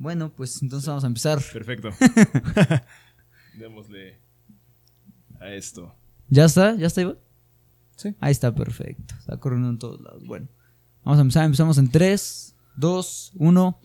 Bueno, pues entonces vamos a empezar. Perfecto. Démosle a esto. ¿Ya está? ¿Ya está, Iván? Sí. Ahí está, perfecto. Está corriendo en todos lados. Bueno, vamos a empezar. Empezamos en 3, 2, 1.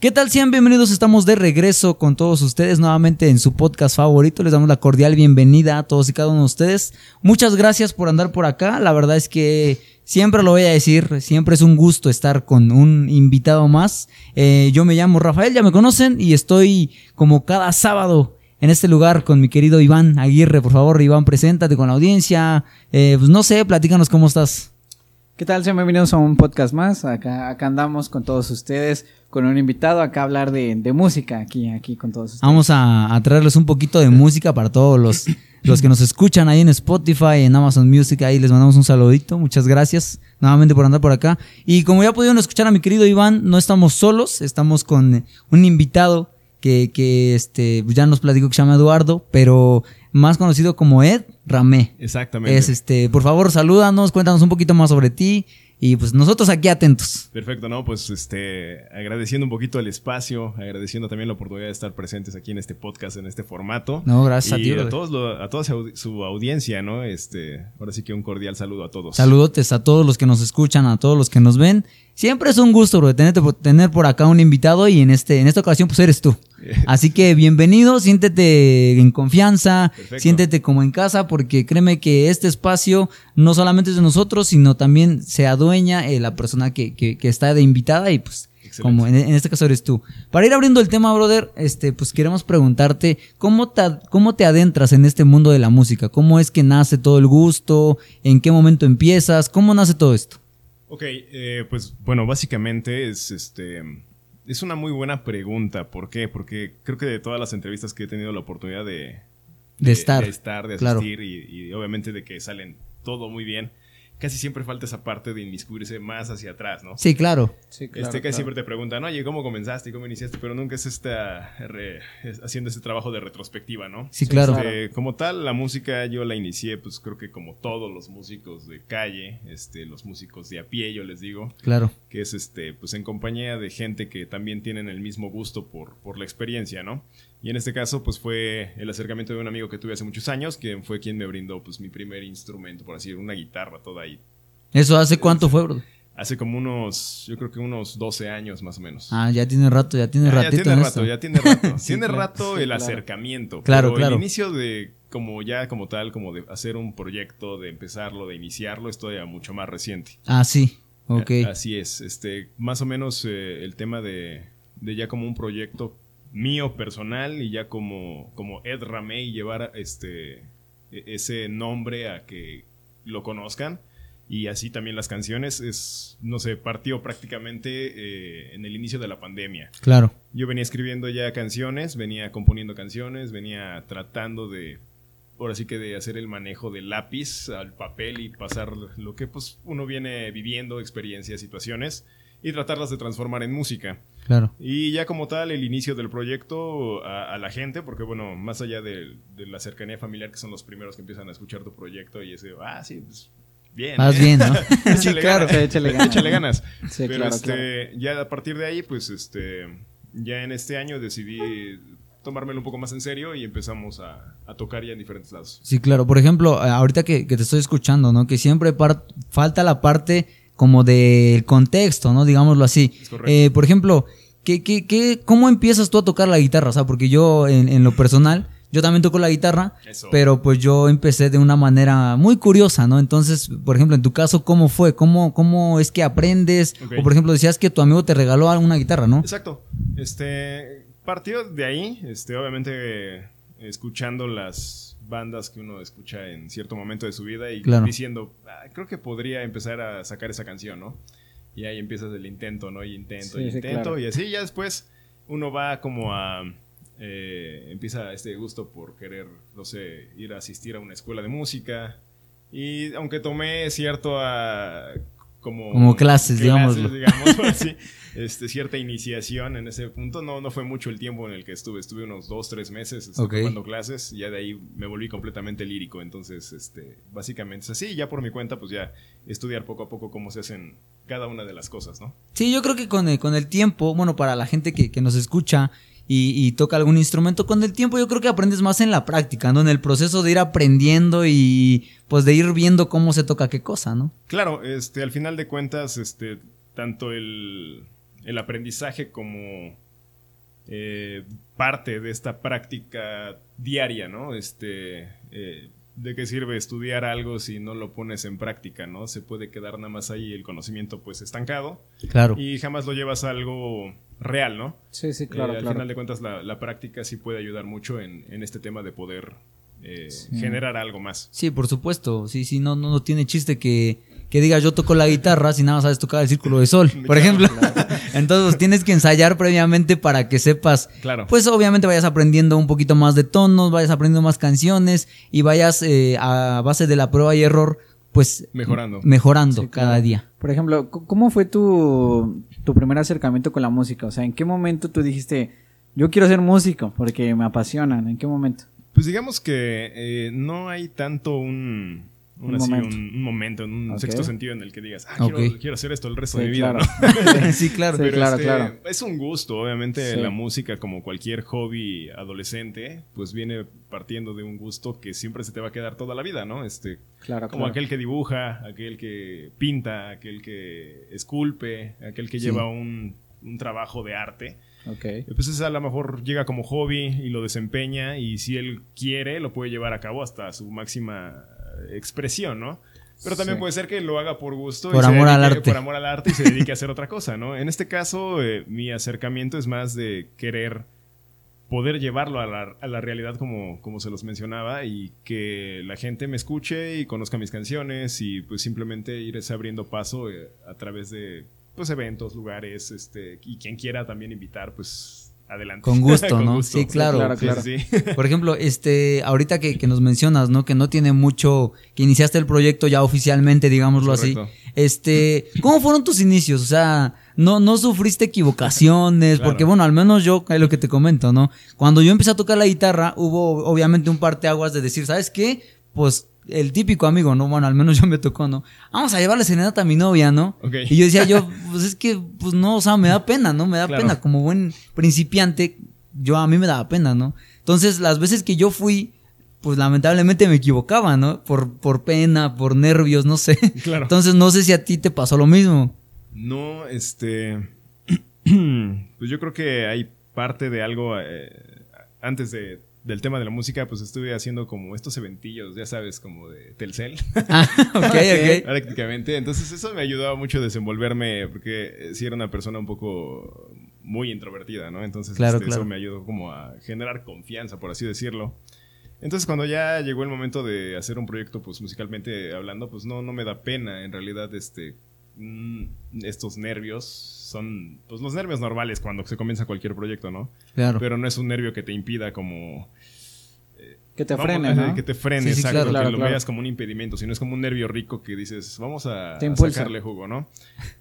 ¿Qué tal? Sean bienvenidos. Estamos de regreso con todos ustedes nuevamente en su podcast favorito. Les damos la cordial bienvenida a todos y cada uno de ustedes. Muchas gracias por andar por acá. La verdad es que siempre lo voy a decir, siempre es un gusto estar con un invitado más. Eh, yo me llamo Rafael, ya me conocen y estoy como cada sábado en este lugar con mi querido Iván Aguirre. Por favor, Iván, preséntate con la audiencia. Eh, pues no sé, platícanos cómo estás. ¿Qué tal? Sean bienvenidos a un podcast más. Acá, acá andamos con todos ustedes, con un invitado acá a hablar de, música, aquí, aquí con todos ustedes. Vamos a, a traerles un poquito de música para todos los, los que nos escuchan ahí en Spotify, en Amazon Music. Ahí les mandamos un saludito. Muchas gracias nuevamente por andar por acá. Y como ya pudieron escuchar a mi querido Iván, no estamos solos, estamos con un invitado que, que este, ya nos platicó que se llama Eduardo, pero más conocido como Ed Ramé. Exactamente. Es este, por favor, salúdanos, cuéntanos un poquito más sobre ti y pues nosotros aquí atentos. Perfecto, ¿no? Pues este, agradeciendo un poquito el espacio, agradeciendo también la oportunidad de estar presentes aquí en este podcast, en este formato. No, gracias y a ti. a todos lo- a toda su audiencia, ¿no? Este, ahora sí que un cordial saludo a todos. Saludotes a todos los que nos escuchan, a todos los que nos ven. Siempre es un gusto, bro, tenerte por- tener por acá un invitado y en este en esta ocasión pues eres tú. Así que bienvenido, siéntete en confianza, Perfecto. siéntete como en casa porque créeme que este espacio no solamente es de nosotros, sino también se adueña eh, la persona que, que- que está de invitada y pues Excelente. como en, en este caso eres tú. Para ir abriendo el tema, brother, este pues queremos preguntarte cómo te, cómo te adentras en este mundo de la música, cómo es que nace todo el gusto, en qué momento empiezas, cómo nace todo esto. Ok, eh, pues bueno, básicamente es este. Es una muy buena pregunta. ¿Por qué? Porque creo que de todas las entrevistas que he tenido la oportunidad de, De estar, de, estar, de claro. asistir y, y obviamente de que salen todo muy bien, casi siempre falta esa parte de inmiscuirse más hacia atrás, ¿no? Sí, claro. Sí, este, claro, que claro. siempre te preguntan, oye, ¿cómo comenzaste y cómo iniciaste? Pero nunca es esta re- es haciendo ese trabajo de retrospectiva, ¿no? Sí, claro. Este, como tal, la música yo la inicié, pues creo que como todos los músicos de calle, este, los músicos de a pie, yo les digo, Claro. que es este, pues en compañía de gente que también tienen el mismo gusto por, por la experiencia, ¿no? Y en este caso, pues fue el acercamiento de un amigo que tuve hace muchos años, que fue quien me brindó, pues, mi primer instrumento, por así decirlo, una guitarra toda ahí. ¿Eso hace cuánto fue, brother? Hace como unos, yo creo que unos 12 años más o menos. Ah, ya tiene rato, ya tiene Ah, ya ratito tiene en rato, esto. ya tiene rato. Sí, tiene claro. rato Sí, el claro. acercamiento. Claro, pero claro. El inicio de, como ya como tal, como de hacer un proyecto, de empezarlo, de iniciarlo, es todavía mucho más reciente. Ah, sí. Ok. A- Así es. Este, más o menos eh, el tema de, de ya como un proyecto mío personal y ya como, como Ed Ramey llevar este, e- ese nombre a que lo conozcan. Y así también las canciones es, no sé, partió prácticamente eh, en el inicio de la pandemia. Claro. Yo venía escribiendo ya canciones, venía componiendo canciones, venía tratando de, ahora sí que de hacer el manejo del lápiz al papel y pasar lo que pues uno viene viviendo, experiencias, situaciones, y tratarlas de transformar en música. Claro. Y ya como tal, el inicio del proyecto a, a la gente, porque bueno, más allá de, de la cercanía familiar, que son los primeros que empiezan a escuchar tu proyecto y ese, ah, sí, pues bien. ¿eh? bien, ¿no? échale claro, ganas, échale ganas. échale ganas. Sí, Pero claro, este, ya a partir de ahí, pues este, ya en este año decidí tomármelo un poco más en serio y empezamos a, a tocar ya en diferentes lados. Sí, claro. Por ejemplo, ahorita que, que te estoy escuchando, ¿no? Que siempre falta la parte como del contexto, ¿no? Digámoslo así. Eh, por ejemplo, ¿qué, qué, qué, ¿cómo empiezas tú a tocar la guitarra? O sea, porque yo, en, en lo personal, yo también toco la guitarra, Eso. pero pues yo empecé de una manera muy curiosa, ¿no? Entonces, por ejemplo, en tu caso, ¿cómo fue? ¿Cómo, cómo es que aprendes? O, por ejemplo, decías que tu amigo te regaló una guitarra, ¿no? Exacto. Este, partió de ahí, este, obviamente escuchando las bandas que uno escucha en cierto momento de su vida y Claro. diciendo, "Ah, creo que podría empezar a sacar esa canción, ¿no? Y ahí empiezas el intento, ¿no? Y intento, Sí, y sí, intento, claro. y así ya después uno va como a... eh, empieza este gusto por querer, no sé, ir a asistir a una escuela de música. Y aunque tomé cierto, ah, como, Como clases, digámoslo así, este, cierta iniciación en ese punto. No, no fue mucho el tiempo en el que estuve. Estuve unos dos, tres meses este, tomando clases. Y ya de ahí me volví completamente lírico. Entonces, este, básicamente es así. Ya por mi cuenta, pues ya estudiar poco a poco cómo se hacen cada una de las cosas, ¿no? Sí, yo creo que con el, con el tiempo, bueno, para la gente que, que nos escucha y, y toca algún instrumento, con el tiempo yo creo que aprendes más en la práctica, ¿no? En el proceso de ir aprendiendo y pues de ir viendo cómo se toca qué cosa, ¿no? Claro, este, al final de cuentas, este, tanto el, el aprendizaje como eh, parte de esta práctica diaria, ¿no? Este, eh, ¿de qué sirve estudiar algo si no lo pones en práctica, ¿no? Se puede quedar nada más ahí el conocimiento pues estancado Claro. y jamás lo llevas a algo real, ¿no? Sí, sí, claro, Eh, al claro. final de cuentas la, la práctica sí puede ayudar mucho en, en este tema de poder eh, generar algo más. Sí, por supuesto. Sí, sí, no, no, no tiene chiste que, que digas yo toco la guitarra si nada más sabes tocar el círculo de sol, por ejemplo. Entonces tienes que ensayar previamente para que sepas. Claro. Pues obviamente vayas aprendiendo un poquito más de tonos, vayas aprendiendo más canciones y vayas eh, a base de la prueba y error, pues Mejorando. mejorando Sí, cada claro. día. Por ejemplo, ¿cómo fue tu, tu primer acercamiento con la música? O sea, ¿en qué momento tú dijiste, yo quiero ser músico porque me apasionan? ¿En qué momento? Pues digamos que eh, no hay tanto un, un, así, momento. un- un momento, sexto sentido en el que digas, ah, quiero, quiero hacer esto el resto Sí, de mi vida, claro. ¿no? sí, claro. Sí. Pero claro, este, claro. es un gusto, obviamente Sí. la música como cualquier hobby adolescente, pues viene partiendo de un gusto que siempre se te va a quedar toda la vida, ¿no? Este, Claro, como claro. aquel que dibuja, aquel que pinta, aquel que esculpe, aquel que Sí. lleva un, un trabajo de arte. Ok. Y Pues ese a lo mejor llega como hobby y lo desempeña y si él quiere lo puede llevar a cabo hasta su máxima expresión, ¿no? Pero también Sí. puede ser que lo haga por gusto. y Por se amor al dedique- arte. Por amor al arte y se dedique a hacer otra cosa, ¿no? En este caso, eh, mi acercamiento es más de querer poder llevarlo a la, a la realidad como, como se los mencionaba y que la gente me escuche y conozca mis canciones y pues simplemente ir abriendo paso eh, a través de pues eventos, lugares, este, y quien quiera también invitar, pues adelante. Con gusto, ¿no? Sí, claro. claro, claro. sí, sí. Por ejemplo, este, ahorita que, que nos mencionas, ¿no? Que no tiene mucho, que iniciaste el proyecto ya oficialmente, digámoslo Correcto. así. Este, ¿cómo fueron tus inicios? O sea, no, no sufriste equivocaciones, Claro. porque bueno, al menos yo, es lo que te comento, ¿no? Cuando yo empecé a tocar la guitarra, hubo obviamente un parteaguas de decir, ¿sabes qué? Pues el típico amigo, ¿no? Bueno, al menos yo me tocó, ¿no? Vamos a llevarle serenata a mi novia, ¿no? Ok. Y yo decía, yo, pues es que, pues no, o sea, me da pena, ¿no? Me da Claro. pena. Como buen principiante, yo a mí me daba pena, ¿no? Entonces, las veces que yo fui, pues lamentablemente me equivocaba, ¿no? Por, por pena, por nervios, no sé. Claro. Entonces, no sé si a ti te pasó lo mismo. No, este. pues yo creo que hay parte de algo. eh, antes de, del tema de la música, pues estuve haciendo como estos eventillos, ya sabes, como de Telcel, Ah, ok, ok. prácticamente. Entonces, eso me ayudaba mucho a desenvolverme, porque eh, sí era una persona un poco muy introvertida, ¿no? Entonces, Claro, este, claro. eso me ayudó como a generar confianza, por así decirlo. Entonces, cuando ya llegó el momento de hacer un proyecto, pues musicalmente hablando, pues no, no me da pena. En realidad, este, estos nervios son, pues los nervios normales cuando se comienza cualquier proyecto, ¿no? Claro. Pero no es un nervio que te impida como... Que te frene. Que te frene, Sí, sí, exacto. claro, que claro, lo claro. veas como un impedimento, sino es como un nervio rico que dices, vamos a, a sacarle jugo, ¿no?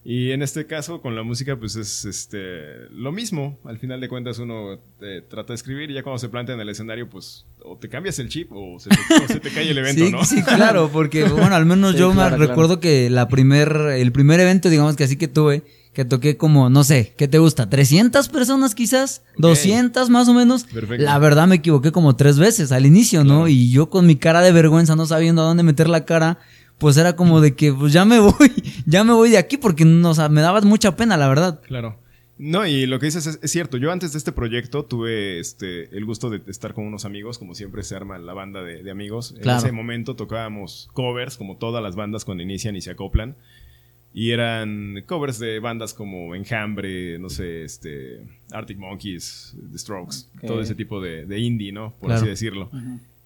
Y en este caso, con la música, pues es este lo mismo. Al final de cuentas, uno eh, trata de escribir y ya cuando se plantea en el escenario, pues o te cambias el chip o se te, o se te cae el evento, sí, ¿no? sí, claro, porque bueno, al menos Sí, yo claro, me claro. recuerdo que la primer, el primer evento, digamos que así que tuve, que toqué como, no sé, ¿qué te gusta? ¿300 personas quizás? Ok. ¿200 más o menos? Perfecto. La verdad me equivoqué como tres veces al inicio, ¿no? Claro. Y yo con mi cara de vergüenza, no sabiendo a dónde meter la cara, pues era como de que, pues ya me voy, ya me voy de aquí porque, no, o sea, me daba mucha pena, la verdad. Claro. No, y lo que dices es, es cierto. Yo antes de este proyecto tuve este, el gusto de estar con unos amigos, como siempre se arma la banda de, de amigos. En ese momento tocábamos covers, como todas las bandas cuando inician y se acoplan. Y eran covers de bandas como Enjambre, no sé, este, Arctic Monkeys, The Strokes, Ok. todo ese tipo de, de indie, ¿no? Por Claro. así decirlo.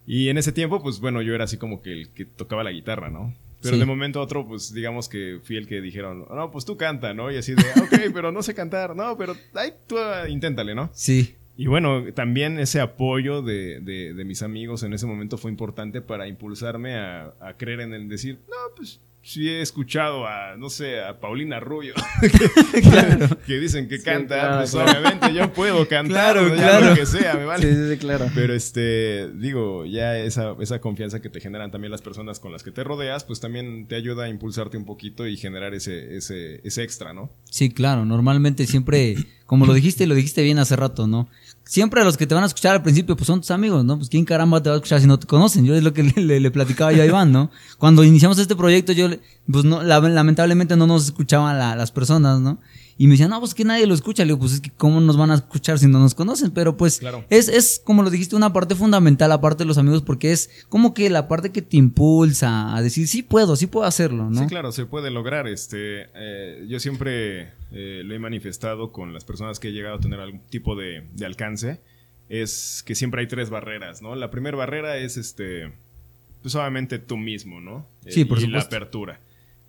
Y en ese tiempo, pues bueno, yo era así como que el que tocaba la guitarra, ¿no? Pero Sí. de momento a otro, pues digamos que fui el que dijeron, no, pues tú canta, ¿no? Y así de, ok, pero no sé cantar, no, pero ay, tú inténtale, ¿no? Sí, Y bueno, también ese apoyo de, de- de mis amigos en ese momento fue importante para impulsarme a, a creer en el decir, no, pues sí he escuchado a, no sé, a Paulina Rubio, Claro. que dicen que Sí, canta, claro, pues claro. obviamente yo puedo cantar, Claro, o ya claro. lo que sea, me vale. Sí, sí, sí, claro. Pero este, digo, ya esa, esa confianza que te generan también las personas con las que te rodeas, pues también te ayuda a impulsarte un poquito y generar ese, ese, ese extra, ¿no? Sí, claro, normalmente siempre, como lo dijiste lo dijiste bien hace rato, ¿no? Siempre los que te van a escuchar al principio, pues son tus amigos, ¿no? Pues quién caramba te va a escuchar si no te conocen. Yo es lo que le, le- le platicaba yo a Iván, ¿no? Cuando iniciamos este proyecto, yo, pues no, la- lamentablemente no nos escuchaban la- las personas, ¿no? Y me decían, no, pues que nadie lo escucha. Le digo, pues es que cómo nos van a escuchar si no nos conocen. Pero pues Claro. es, es, como lo dijiste, una parte fundamental, aparte de los amigos, porque es como que la parte que te impulsa a decir, sí puedo, sí puedo hacerlo, ¿no? Sí, claro, se puede lograr. Este, eh, yo siempre eh, lo he manifestado con las personas que he llegado a tener algún tipo de, de alcance. Es que siempre hay tres barreras, ¿no? La primera barrera es este, pues obviamente tú mismo, ¿no? Eh, Sí, por y la supuesto. apertura.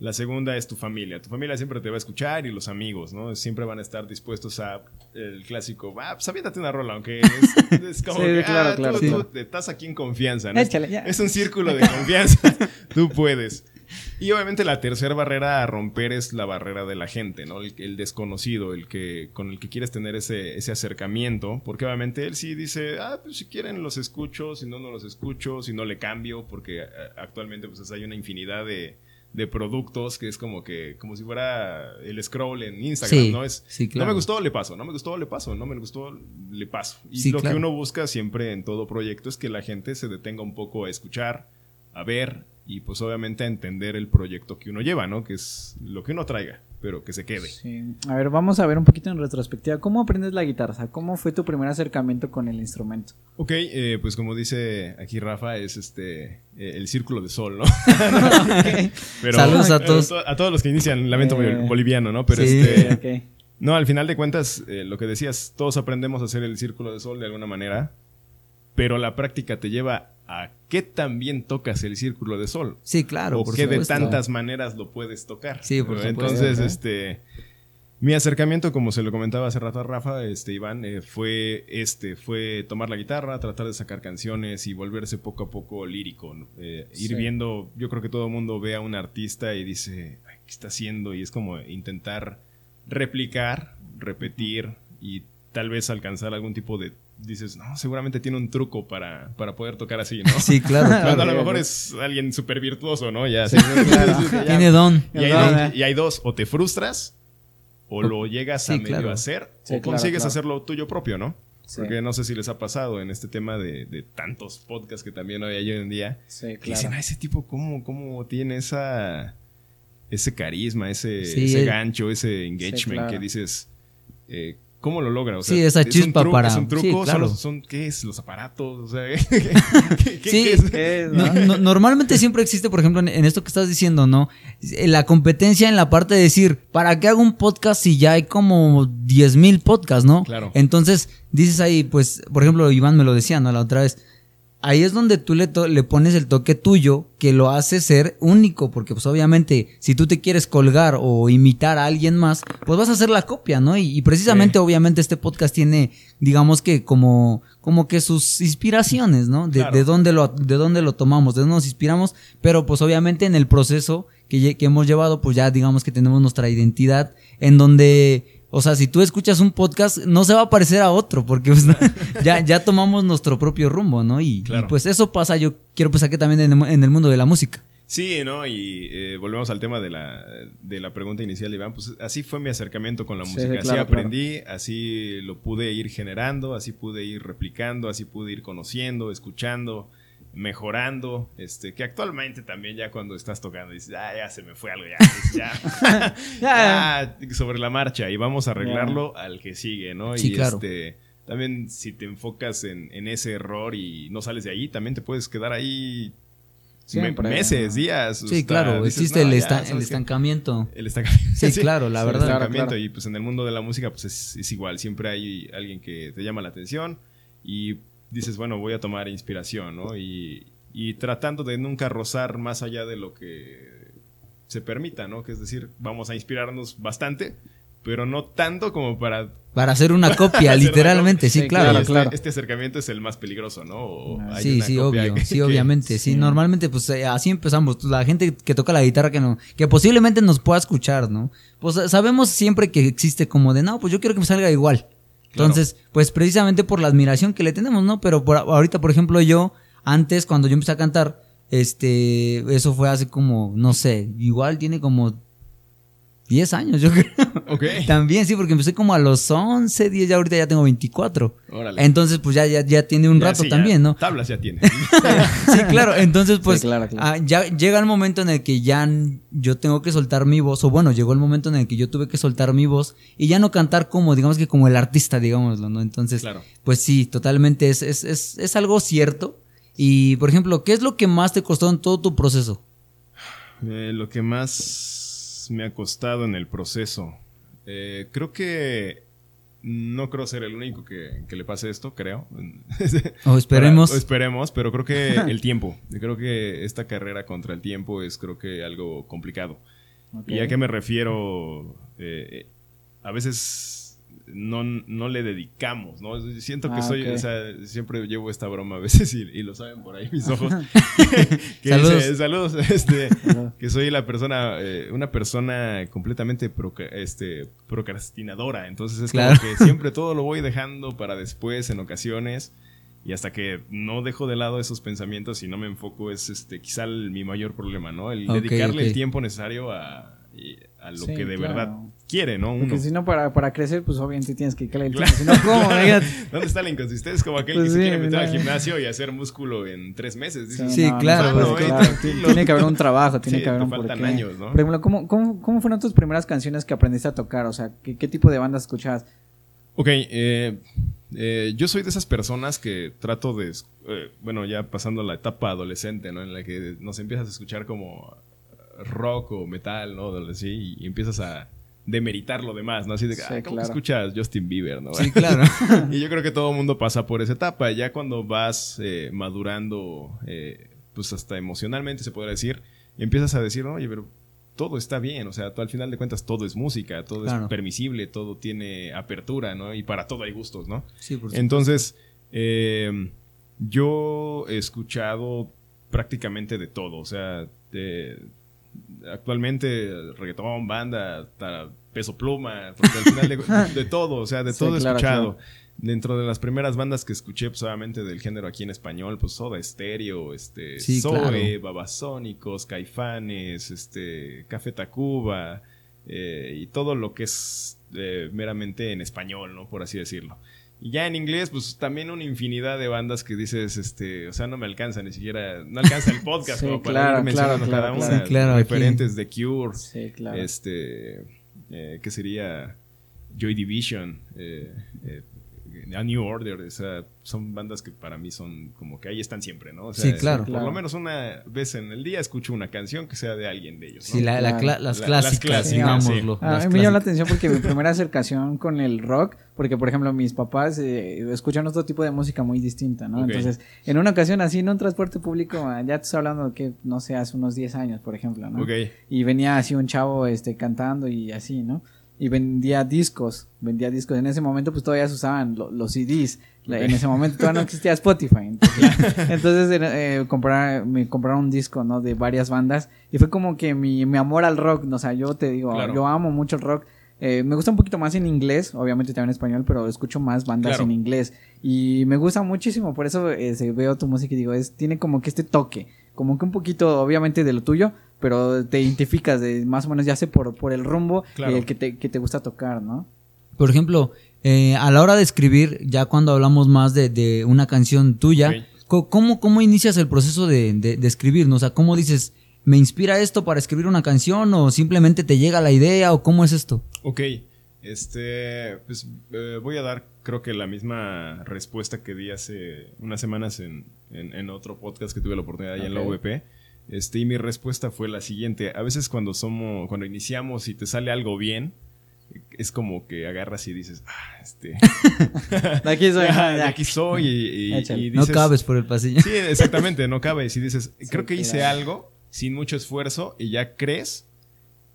La segunda es tu familia. Tu familia siempre te va a escuchar y los amigos, ¿no? Siempre van a estar dispuestos a el clásico, ah, pues aviéntate una rola, aunque es, es como Sí, que, claro, ah, claro, tú, sí. tú estás aquí en confianza, ¿no? Échale, ya. Es un círculo de confianza. Tú puedes. Y obviamente la tercera barrera a romper es la barrera de la gente, ¿no? El, el desconocido, el que con el que quieres tener ese, ese acercamiento, porque obviamente él sí dice, ah, pues si quieren los escucho, si no, no los escucho, si no le cambio, porque eh, actualmente pues hay una infinidad de, de productos que es como que, como si fuera el scroll en Instagram, Sí, ¿no? Es, sí, no me gustó, le paso, no me gustó, le paso, no me gustó, le paso. Y Sí, lo claro. que uno busca siempre en todo proyecto es que la gente se detenga un poco a escuchar, a ver y pues obviamente a entender el proyecto que uno lleva, ¿no? Que es lo que uno traiga, pero que se quede. Sí. A ver, vamos a ver un poquito en retrospectiva. ¿Cómo aprendes la guitarra? O sea, ¿cómo fue tu primer acercamiento con el instrumento? Ok, eh, pues como dice aquí Rafa, es este eh, el círculo de sol, ¿no? Pero, Saludos a todos. to- a todos los que inician Lamento Eh. Boliviano, ¿no? Pero Sí. este, Ok. No, al final de cuentas, eh, lo que decías, todos aprendemos a hacer el círculo de sol de alguna manera, pero la práctica te lleva a qué también tocas el círculo de sol. Sí, claro. o por qué de tantas maneras lo puedes tocar. Sí, por supuesto. Entonces, Ajá. este. Mi acercamiento, como se lo comentaba hace rato a Rafa, este, Iván, eh, fue este, fue tomar la guitarra, tratar de sacar canciones y volverse poco a poco lírico. ¿no? Eh, Ir Sí. viendo, yo creo que todo el mundo ve a un artista y dice, "Ay, ¿qué está haciendo? Y es como intentar replicar, repetir y tal vez alcanzar algún tipo de... Dices, no, seguramente tiene un truco para, para poder tocar así, ¿no? Sí, claro, Cuando claro. a lo mejor es alguien súper virtuoso, ¿no? Ya, Sí, claro. ya- Tiene don. y hay, Claro. dos, y hay dos, o te frustras o lo llegas a medio claro. hacer Sí, o claro, consigues claro. hacerlo tuyo propio, ¿no? Sí. Porque no sé si les ha pasado en este tema de, de tantos podcasts que también hay hoy en día. Sí, Que dicen, ah, ese tipo, ¿cómo, cómo tiene esa, ese carisma, ese, Sí, ese eh. gancho, ese engagement claro. que dices, eh, ¿cómo lo logra? O Sí, esa ¿es un chispa para- ¿Es un truco? sí, ¿Son claro. son, ¿Qué es? ¿Los aparatos? O sea, ¿qué, qué- Sí. qué es? ¿Qué es, No- no? no- normalmente siempre existe, por ejemplo, en, en esto que estás diciendo, ¿no? Eh, La competencia en la parte de decir, ¿para qué hago un podcast si ya hay como 10 mil podcasts, ¿no? Claro. Entonces, dices ahí, pues, por ejemplo, Iván me lo decía, ¿no? La otra vez. Ahí es donde tú le, le pones el toque tuyo que lo hace ser único, porque pues obviamente si tú te quieres colgar o imitar a alguien más, pues vas a hacer la copia, ¿no? Y, y precisamente Sí. obviamente este podcast tiene, digamos que como, como que sus inspiraciones, ¿no? De, Claro. de dónde lo, de dónde lo tomamos, de dónde nos inspiramos, pero pues obviamente en el proceso que, que hemos llevado, pues ya digamos que tenemos nuestra identidad en donde, o sea, si tú escuchas un podcast, no se va a parecer a otro, porque pues, ya, ya tomamos nuestro propio rumbo, ¿no? Y, Claro. y, pues eso pasa, yo quiero pensar que también en el, mu- en el mundo de la música. Sí, ¿no? Y eh, volvemos al tema de la, de la pregunta inicial, Iván. Pues así fue mi acercamiento con la Sí, música. claro, así aprendí, así lo pude ir generando, así pude ir replicando, así pude ir conociendo, escuchando, mejorando. Este, que actualmente también ya cuando estás tocando dices, ah, ya se me fue algo, ya, ya, ya, sobre la marcha y vamos a arreglarlo al que sigue, ¿no? Sí, y claro. este, también si te enfocas en, en ese error y no sales de ahí, también te puedes quedar ahí Siempre, meses, ¿no? días. Sí, claro, dices, existe "No, el, ya, esta- ¿sabes el qué?". estancamiento. El estancamiento. Sí, claro, la el verdad. estancamiento. Claro, Y pues en el mundo de la música, pues es, es igual. Siempre hay alguien que te llama la atención y dices, bueno, voy a tomar inspiración, ¿no? Y, y tratando de nunca rozar más allá de lo que se permita, ¿no? Que es decir, vamos a inspirarnos bastante, pero no tanto como para Para hacer una copia, Hacer una literalmente, sí, claro. claro, este, claro. este acercamiento es el más peligroso, ¿no? O Ah, hay Sí, una sí, copia obvio, que- sí, obviamente, sí. sí. Normalmente, pues eh, así empezamos. La gente que toca la guitarra que no, que posiblemente nos pueda escuchar, ¿no? Pues sabemos siempre que existe como de, no, pues yo quiero que me salga igual. Entonces, pues precisamente por la admiración que le tenemos, ¿no? Pero por, ahorita, por ejemplo, yo, antes, cuando yo empecé a cantar, este, eso fue hace como, no sé, igual tiene como 10 años, yo creo. Ok. También, sí, porque empecé como a los 11, 10, ya ahorita ya tengo 24. Órale. Entonces, pues ya, ya, ya tiene un Ya, rato sí, ya también, ¿no? Tablas ya tiene. Sí, claro. Entonces, pues, Sí, claro, claro. ah, ya llega el momento en el que ya yo tengo que soltar mi voz, o bueno, llegó el momento en el que yo tuve que soltar mi voz y ya no cantar como, digamos que como el artista, digámoslo, ¿no? Entonces, Claro. pues sí, totalmente es, es, es, es algo cierto. Y, por ejemplo, ¿qué es lo que más te costó en todo tu proceso? Eh, lo que más me ha costado en el proceso. eh, creo que no creo ser el único que, que le pase esto, creo. O esperemos. Para- o esperemos, pero creo que el tiempo. Creo que esta carrera contra el tiempo es creo que algo complicado. ¿Y a qué me refiero? Eh, a veces no, no le dedicamos, ¿no? Siento que Ah, soy, ok. o sea, siempre llevo esta broma a veces y, y lo saben por ahí mis ojos. que Saludos. dice, saludos, este, que soy la persona, eh, una persona completamente proca- este, procrastinadora. Entonces es Claro. como que siempre todo lo voy dejando para después en ocasiones. Y hasta que no dejo de lado esos pensamientos y no me enfoco es este quizá el- mi mayor problema, ¿no? El dedicarle el tiempo necesario a, a lo Sí, que de claro. verdad quiere, ¿no? Uno. Porque si no, para, para crecer, pues obviamente tienes que calar el Claro. tiempo. Si no, ¿cómo? ¿Dónde está la inconsistencia? Es como aquel Pues que se quiere meter al gimnasio y hacer músculo en tres meses. Dices, Sí, claro, pues, claro. Tiene que haber un trabajo, tiene Sí, que haber un faltan porqué. años, ¿no? Por ejemplo, ¿cómo, cómo, cómo fueron tus primeras canciones que aprendiste a tocar? O sea, ¿qué, qué tipo de bandas escuchabas? Ok, eh, eh, yo soy de esas personas que trato de, eh, bueno, ya pasando la etapa adolescente, ¿no? En la que nos empiezas a escuchar como rock o metal, ¿no? Así, y empiezas a demeritar lo demás, ¿no? Así de, Sí, "Ay, ¿cómo claro. escuchas Justin Bieber, no? Sí, claro. y yo creo que todo el mundo pasa por esa etapa. Ya cuando vas eh, madurando, eh, pues hasta emocionalmente se podría decir, y empiezas a decir, oye, pero todo está bien. O sea, tú, al final de cuentas todo es música, todo Claro. es permisible, todo tiene apertura, ¿no? Y para todo hay gustos, ¿no? Sí, por supuesto. Entonces, eh, yo he escuchado prácticamente de todo. O sea, de- actualmente reggaetón, banda, peso pluma, porque al final de, de todo, o sea, de Sí, todo he claro, escuchado. claro. Dentro de las primeras bandas que escuché, pues obviamente del género aquí en español, pues Soda Stereo, este, Sí, Zoe, claro. Babasónicos, Caifanes, este, Café Tacuba, eh, y todo lo que es eh, meramente en español, ¿no? Por así decirlo. Y ya en inglés, pues también una infinidad de bandas que dices, este, o sea, no me alcanza ni siquiera, no alcanza el podcast Sí, como para claro, ir mencionando claro, cada claro, una. Sí, claro, aquí. Referentes de Cure, Sí, claro. este, eh, ¿qué sería? Joy Division, eh, eh, A New Order, o sea, son bandas que para mí son como que ahí están siempre, ¿no? O sea, Sí, claro. Por Claro. lo menos una vez en el día escucho una canción que sea de alguien de ellos, ¿no? Sí, la- la La- las clásicas, digámoslo. Ah, a mí me llamó la atención porque mi primera acercación con el rock, porque por ejemplo mis papás eh, escuchan otro tipo de música muy distinta, ¿no? Entonces, en una ocasión así en un transporte público, ah, ya te estoy hablando que, no sé, hace unos 10 años, por ejemplo, ¿no? Ok. Y venía así un chavo este, cantando y así, ¿no? Y vendía discos, vendía discos. En ese momento pues todavía se usaban lo- los CDs. La- En ese momento todavía no existía Spotify. Entonces, entonces, eh, comprar- me compraron un disco, ¿no? De varias bandas. Y fue como que mi, mi amor al rock, ¿no? o sea, yo te digo, Claro. yo amo mucho el rock. Eh, me gusta un poquito más en inglés, obviamente también en español, pero escucho más bandas Claro. en inglés. Y me gusta muchísimo, por eso eh, veo tu música y digo, es, tiene como que este toque, como que un poquito, obviamente, de lo tuyo, pero te identificas de más o menos ya sé por, por el rumbo Claro. eh, que, te, que te gusta tocar, ¿no? Por ejemplo, eh, a la hora de escribir, ya cuando hablamos más de, de una canción tuya, ¿cómo, ¿cómo inicias el proceso de, de, de escribir? ¿no? O sea, ¿cómo dices, me inspira esto para escribir una canción o simplemente te llega la idea o cómo es esto? Ok, este, pues eh, voy a dar creo que la misma respuesta que di hace unas semanas en, en- en otro podcast que tuve la oportunidad allá en la. VP. Este, y mi respuesta fue la siguiente. A veces cuando somos, cuando iniciamos y te sale algo bien, es como que agarras y dices, ah, este, De aquí soy. de aquí soy y, y no dices, cabes por el pasillo. Sí, exactamente, no cabes. Y dices, creo que hice algo sin mucho esfuerzo y ya crees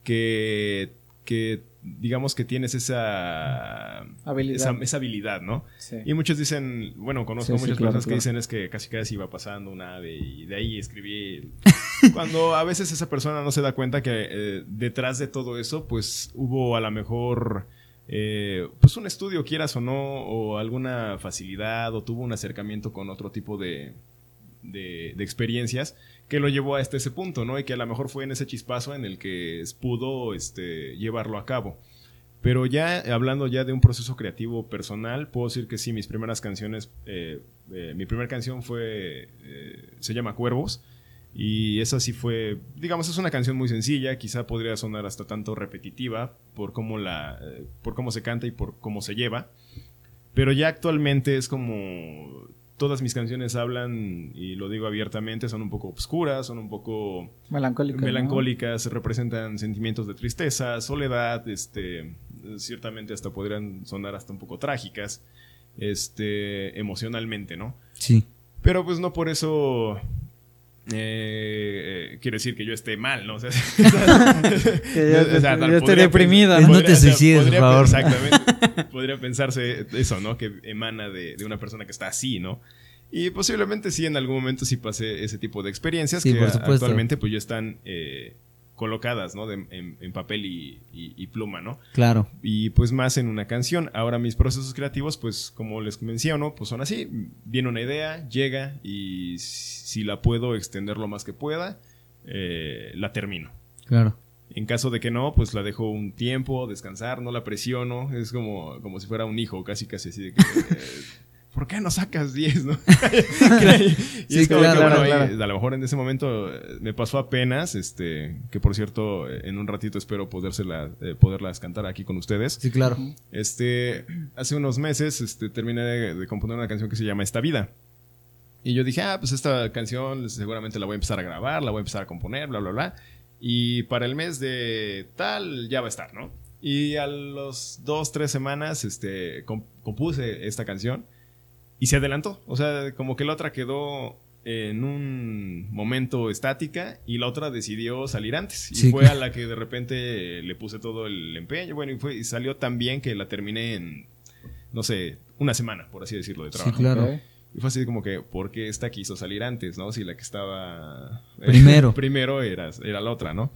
que, que digamos que tienes esa Habilidad. esa, esa habilidad, ¿no? Sí. Y muchos dicen, bueno, conozco Sí, sí, muchas claro, personas que dicen es que casi casi iba pasando un ave y de ahí escribí. Cuando a veces esa persona no se da cuenta que eh, detrás de todo eso, pues hubo a lo mejor eh, pues un estudio, quieras o no, o alguna facilidad, o tuvo un acercamiento con otro tipo de, de, de experiencias que lo llevó hasta ese punto, ¿no? Y que a lo mejor fue en ese chispazo en el que pudo este, llevarlo a cabo. Pero ya hablando ya de un proceso creativo personal, puedo decir que sí, mis primeras canciones, eh, eh, mi primera canción fue, eh, se llama Cuervos, y esa sí fue, digamos, es una canción muy sencilla, quizá podría sonar hasta tanto repetitiva por cómo, la, por cómo se canta y por cómo se lleva, pero ya actualmente es como, todas mis canciones hablan, y lo digo abiertamente, son un poco obscuras, son un poco melancólicas, representan sentimientos de tristeza, soledad, este, ciertamente hasta podrían sonar hasta un poco trágicas, este, emocionalmente, ¿no? Sí. Pero pues no por eso eh, eh, quiere decir que yo esté mal, ¿no? O sea, Que yo- o sea, yo estoy podría deprimida, ¿no? podría- No te suicides, podría por favor. Exactamente. podría pensarse eso, ¿no? Que emana de, de una persona que está así, ¿no? Y posiblemente sí, en algún momento sí pasé ese tipo de experiencias Sí, que por actualmente pues ya están eh, colocadas, ¿no? De- en, en papel y, y- y pluma, ¿no? Claro. y pues más en una canción. Ahora mis procesos creativos, pues como les menciono, pues son así. Viene una idea, llega y si la puedo extender lo más que pueda, eh, la termino. Claro. En caso de que no, pues la dejo un tiempo, descansar, no la presiono. Es como, como si fuera un hijo, casi casi así de que... eh, ¿Por qué no sacas 10, no? y Sí, es como claro, que, bueno, claro, ahí, a lo mejor en ese momento eh, me pasó apenas, este, que por cierto, eh, en un ratito espero podérsela, eh, poderlas cantar aquí con ustedes. Sí, claro. Este, hace unos meses, este, terminé de, de componer una canción que se llama Esta Vida. Y yo dije, ah, pues esta canción seguramente la voy a empezar a grabar, la voy a empezar a componer, bla, bla, bla. Y para el mes de tal ya va a estar, ¿no? Y a los dos, tres semanas, este, com- compuse esta canción y se adelantó. O sea, como que la otra quedó en un momento estática y la otra decidió salir antes. Y Sí, fue claro. a la que de repente le puse todo el empeño. Bueno, y, fue, y salió tan bien que la terminé en, no sé, una semana, por así decirlo, de Sí, trabajo. claro. Ok. Y fue así como que, ¿por qué esta quiso salir antes, no? Si la que estaba... Primero. primero era, era la otra, ¿no?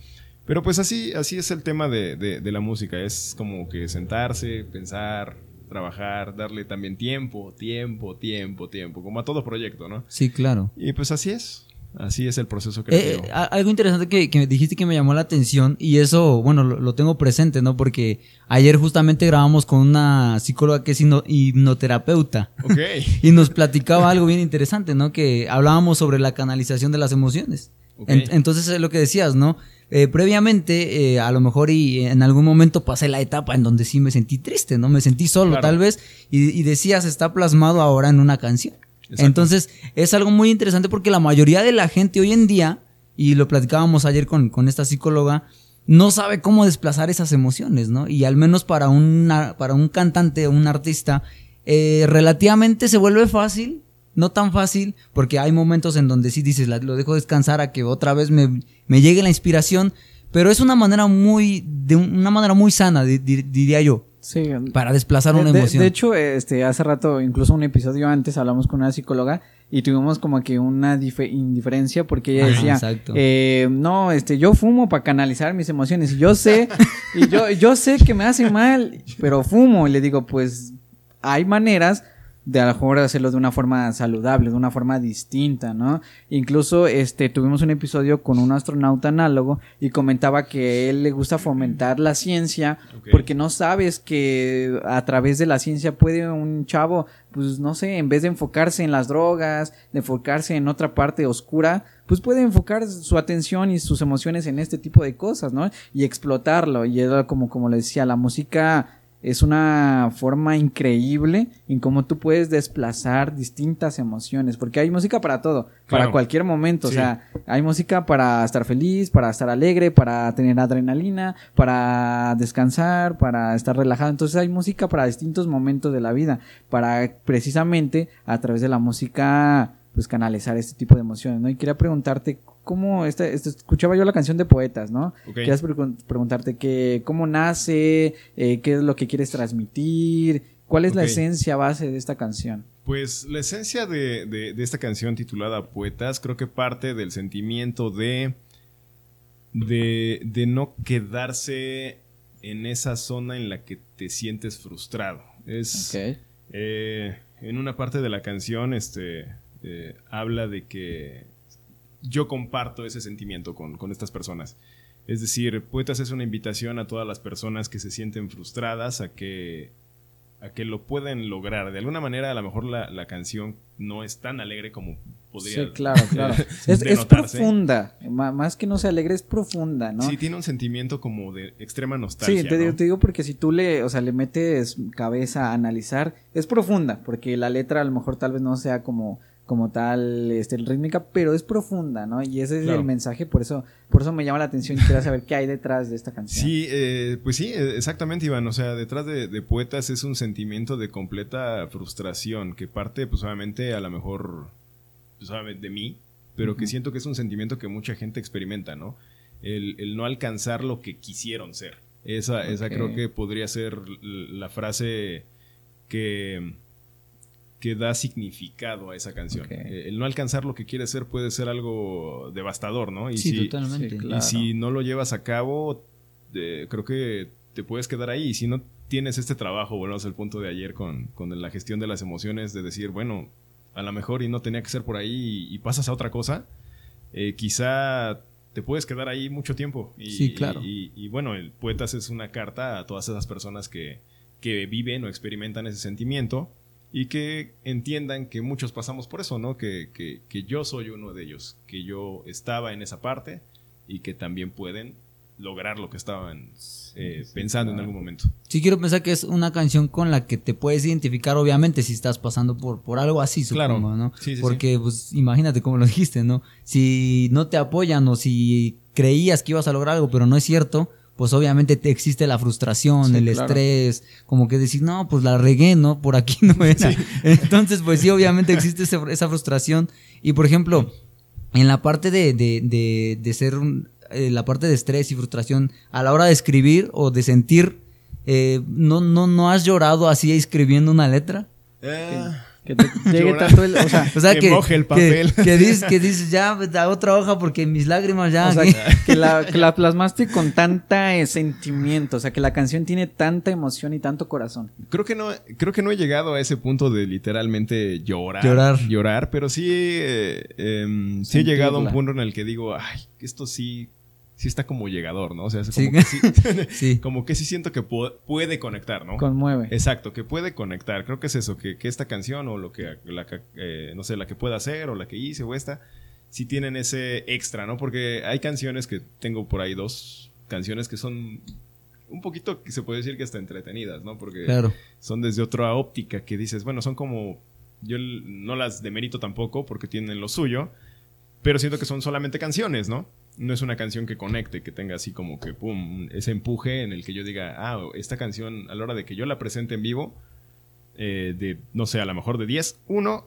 Pero pues así, así es el tema de, de- de la música. Es como que sentarse, pensar, trabajar, darle también tiempo, tiempo, tiempo, tiempo. Como a todo proyecto, ¿no? Sí, claro. Y pues así es. Así es el proceso Eh, creativo. eh, algo interesante que, que me dijiste que me llamó la atención y eso, bueno, lo, lo tengo presente, ¿no? Porque ayer justamente grabamos con una psicóloga que es hipno- hipnoterapeuta ok. y nos platicaba algo bien interesante, ¿no? Que hablábamos sobre la canalización de las emociones. En- entonces es lo que decías, ¿no? Eh, previamente, eh, a lo mejor y en algún momento pasé la etapa en donde sí me sentí triste, ¿no? Me sentí solo Claro. tal vez y, y decías, está plasmado ahora en una canción. Exacto. Entonces es algo muy interesante porque la mayoría de la gente hoy en día, y lo platicábamos ayer con, con esta psicóloga, no sabe cómo desplazar esas emociones, ¿no? Y al menos para, una, para un cantante o un artista, eh, relativamente se vuelve fácil, no tan fácil, porque hay momentos en donde sí dices, "La- lo dejo descansar a que otra vez me, me llegue la inspiración, pero es una manera muy, de un- una manera muy sana, di- di- diría yo, Sí. para desplazar De- una de, emoción. de hecho, este, hace rato, incluso un episodio antes, hablamos con una psicóloga y tuvimos como que una dife- indiferencia porque ella Ajá, decía, eh, no, este, yo fumo para canalizar mis emociones y yo sé, y yo, yo sé que me hace mal, pero fumo y le digo, pues hay maneras de a lo mejor hacerlo de una forma saludable, de una forma distinta, ¿no? Incluso este tuvimos un episodio con un astronauta análogo y comentaba que a él le gusta fomentar la ciencia porque no sabes que a través de la ciencia puede un chavo, pues no sé, en vez de enfocarse en las drogas, de enfocarse en otra parte oscura, pues puede enfocar su atención y sus emociones en este tipo de cosas, ¿no? Y explotarlo. Y era como, como le decía, la música es una forma increíble en cómo tú puedes desplazar distintas emociones, porque hay música para todo, para Claro. cualquier momento, Sí. o sea, hay música para estar feliz, para estar alegre, para tener adrenalina, para descansar, para estar relajado, entonces hay música para distintos momentos de la vida, para precisamente a través de la música pues canalizar este tipo de emociones, ¿no? Y quería preguntarte cómo este, este- escuchaba yo la canción de poetas, ¿no? Ok. Querías pregun- preguntarte que, cómo nace, eh, qué es lo que quieres transmitir, cuál es la esencia base de esta canción. Pues la esencia de, de- de esta canción titulada Poetas creo que parte del sentimiento de, de, de no quedarse en esa zona en la que te sientes frustrado. Es, eh, en una parte de la canción este, eh, habla de que yo comparto ese sentimiento con, con estas personas. Es decir, Poetas es una invitación a todas las personas que se sienten frustradas a que, a que lo pueden lograr. De alguna manera, a lo mejor la, la canción no es tan alegre como podría Sí, claro, claro. es, es profunda, más que no sea alegre, es profunda, ¿no? Sí, tiene un sentimiento como de extrema nostalgia. Sí, te, digo, ¿no? te digo porque si tú le, o sea, le metes cabeza a analizar, es profunda, porque la letra a lo mejor tal vez no sea como, como tal este, rítmica, pero es profunda, ¿no? Y ese es Claro. el mensaje, por eso, por eso me llama la atención y quiero saber qué hay detrás de esta canción. Sí, eh, pues sí, eh, exactamente, Iván. O sea, detrás de, de poetas es un sentimiento de completa frustración que parte, pues obviamente, a lo mejor, pues, obviamente, de mí, pero que siento que es un sentimiento que mucha gente experimenta, ¿no? El, el no alcanzar lo que quisieron ser. Esa, esa creo que podría ser la frase que, que da significado a esa canción. Eh, El no alcanzar lo que quieres ser puede ser algo devastador, ¿no? Y sí, si- totalmente. sí, claro. y si no lo llevas a cabo, eh, creo que te puedes quedar ahí. Y si no tienes este trabajo, volvemos al punto de ayer con, con la gestión de las emociones, de decir, bueno, a lo mejor y no tenía que ser por ahí y, y pasas a otra cosa, eh, quizá te puedes quedar ahí mucho tiempo. Y, Sí, claro. Y, y- y bueno, el Poetas es una carta a todas esas personas que, que viven o experimentan ese sentimiento y que entiendan que muchos pasamos por eso, ¿no? Que, que, que yo soy uno de ellos, que yo estaba en esa parte y que también pueden lograr lo que estaban eh, sí, pensando en claro. algún momento. Sí quiero pensar que es una canción con la que te puedes identificar, obviamente, si estás pasando por, por algo así, Claro. supongo, ¿no? Sí, sí, Porque, pues, imagínate como lo dijiste, ¿no? Si no te apoyan o si creías que ibas a lograr algo, pero no es cierto, pues obviamente te existe la frustración, Sí, el claro. estrés, como que decir, no, pues la regué, ¿no? Por aquí no era. Entonces, pues sí, obviamente existe ese- esa frustración. Y, por ejemplo, en la parte de, de, de, de ser un- eh, la parte de estrés y frustración a la hora de escribir o de sentir, eh, ¿no, no, ¿no has llorado así escribiendo una letra? Que te llegue tanto el, o sea, O sea, Que que, moje el papel. Que, dices, que dices, ya, da otra hoja porque mis lágrimas ya... o sea, que- que la, que la plasmaste con tanta eh, sentimiento, o sea, que la canción tiene tanta emoción y tanto corazón. Creo que no, creo que no he llegado a ese punto de literalmente llorar. Llorar. Llorar, pero sí, eh, em, sí he llegado a un punto en el que digo, ay, esto sí, sí está como llegador, ¿no? O sea, es Sí. como, que, sí, sí. como que sí siento que pu- puede conectar, ¿no? Conmueve. Exacto, que puede conectar. Creo que es eso, que, que esta canción o lo que, la, que, eh, no sé, la que pueda hacer o la que hice o esta, sí tienen ese extra, ¿no? Porque hay canciones que tengo por ahí dos canciones que son un poquito, que se puede decir que hasta entretenidas, ¿no? Porque Claro. son desde otra óptica que dices, bueno, son como, yo no las demerito tampoco porque tienen lo suyo, pero siento que son solamente canciones, ¿no? No es una canción que conecte, que tenga así como que, pum, ese empuje en el que yo diga, ah, esta canción a la hora de que yo la presente en vivo, eh, de, no sé, a lo mejor de 10, uno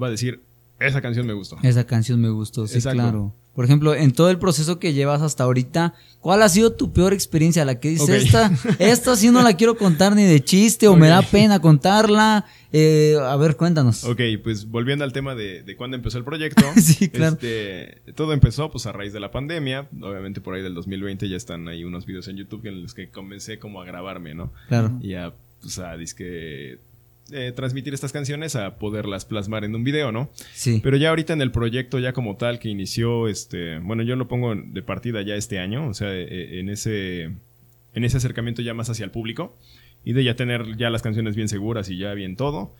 va a decir, esa canción me gustó. Esa canción me gustó, sí, Exacto. claro. Por ejemplo, en todo el proceso que llevas hasta ahorita, ¿cuál ha sido tu peor experiencia? La que dices, esta, esta sí no la quiero contar ni de chiste o me da pena contarla. Eh, a ver, cuéntanos. Ok, pues volviendo al tema de, de cuándo empezó el proyecto. Sí, claro. este, todo empezó pues a raíz de la pandemia. Obviamente por ahí del 2020 ya están ahí unos videos en YouTube en los que comencé como a grabarme, ¿no? Claro. Y a, pues a disque, eh, transmitir estas canciones, a poderlas plasmar en un video, ¿no? Sí. Pero ya ahorita en el proyecto ya como tal que inició, este, bueno, yo lo pongo de partida ya este año, o sea, eh, en ese, en ese acercamiento ya más hacia el público y de ya tener ya las canciones bien seguras y ya bien todo.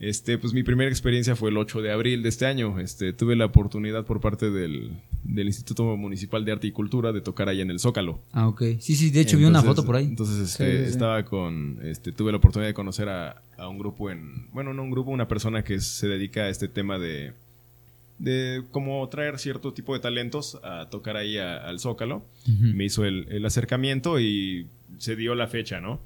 Este, pues mi primera experiencia fue el 8 de abril de este año. Este, tuve la oportunidad por parte del, del Instituto Municipal de Arte y Cultura de tocar ahí en el Zócalo. Ah, ok. Sí, sí, de hecho vi una foto por ahí. Entonces, este, Sí, sí, sí. estaba con, este, tuve la oportunidad de conocer a, a un grupo en, bueno, no un grupo, una persona que se dedica a este tema de, de cómo traer cierto tipo de talentos a tocar ahí a- al Zócalo. Me hizo el, el acercamiento y se dio la fecha, ¿no?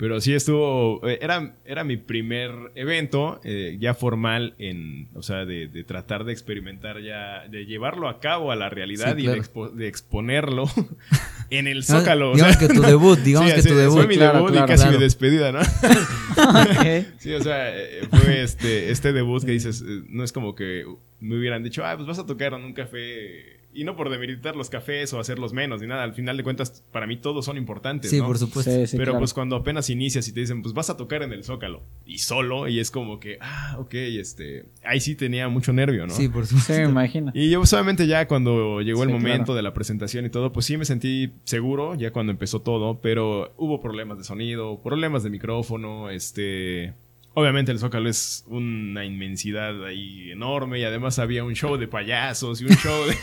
Pero sí estuvo, eh, era, era mi primer evento eh, ya formal en, o sea, de, de, tratar de experimentar ya, de llevarlo a cabo a la realidad Sí, y claro. de, expo- de exponerlo en el Zócalo. o digamos sea. que tu debut, digamos Sí, que tu debut. Fue mi claro, debut claro, y casi claro. mi despedida, ¿no? Ok. Sí, o sea, eh, fue este, este debut que dices, eh, no es como que me hubieran dicho, ah, pues vas a tocar en un café. Y no por demeritar los cafés o hacerlos menos ni nada. Al final de cuentas, para mí todos son importantes, Sí, ¿no? por supuesto. Sí, sí, Pero claro. pues cuando apenas inicias y te dicen, pues vas a tocar en el Zócalo y solo, y es como que, ah, ok, este, ahí sí tenía mucho nervio, ¿no? Sí, por Sí, me supuesto. imagino. Y yo solamente ya cuando llegó el Sí, momento claro. de la presentación y todo, pues sí me sentí seguro ya cuando empezó todo, pero hubo problemas de sonido, problemas de micrófono, este... Obviamente el Zócalo es una inmensidad ahí enorme y además había un show de payasos y un show de...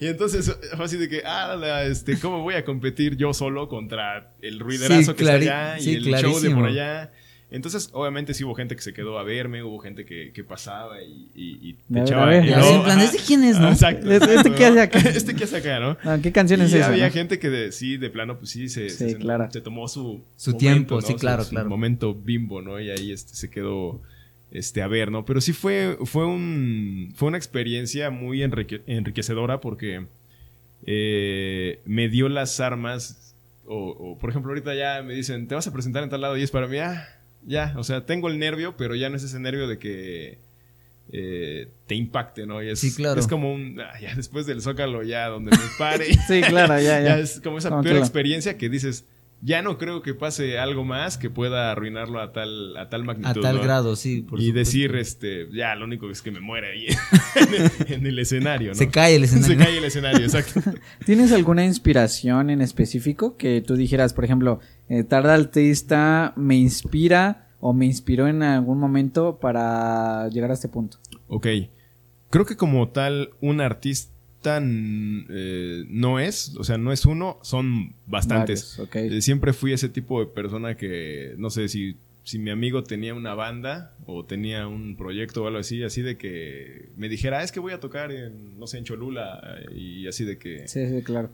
y entonces fue así de que, ah, la, este, ¿cómo voy a competir yo solo contra el ruiderazo Sí, que está allá y sí, el show de por allá? Entonces, obviamente sí hubo gente que se quedó a verme, hubo gente que, que pasaba y, y, y te echaba... a ver. y luego- en plan. ¿este quién es, no? Exacto. ¿Este- este qué hace acá? Este qué hace acá, ¿no? Ah, ¿Qué canción es esa? había no? gente que de, sí, de plano, pues sí, se, Sí, se, claro. se tomó su, Su tiempo, sí, Su- claro, su claro. momento bimbo, ¿no? Y ahí este, se quedó este, a ver, ¿no? Pero sí fue, fue, un, fue una experiencia muy enrique- enriquecedora porque eh, me dio las armas. O, o, por ejemplo, ahorita ya me dicen, te vas a presentar en tal lado y es para mí, ah, ya, o sea, tengo el nervio, pero ya no es ese nervio de que eh, te impacte, ¿no? Y es, Sí, claro. es como un, ah, ya después del zócalo, ya donde me pare. Sí, claro, ya, ya ya. es como esa peor experiencia que dices, ya no creo que pase algo más que pueda arruinarlo a tal, a tal A magnitud. tal ¿no? grado, sí. por y supuesto. decir, este, ya, lo único es que me muere ahí en, el, en el escenario, ¿no? Se cae el escenario. Se cae el escenario, exacto. ¿Tienes alguna inspiración en específico que tú dijeras, por ejemplo, eh, tal artista me inspira o me inspiró en algún momento para llegar a este punto? Ok. Creo que como tal, un artista mm, eh, no es, o sea, no es uno, son bastantes. Varios, ok. Eh, siempre fui ese tipo de persona que, no sé, si, si mi amigo tenía una banda o tenía un proyecto o algo así, así de que me dijera, "Ah, es que voy a tocar en, no sé, en Cholula, eh, y así de que, Sí, sí, claro.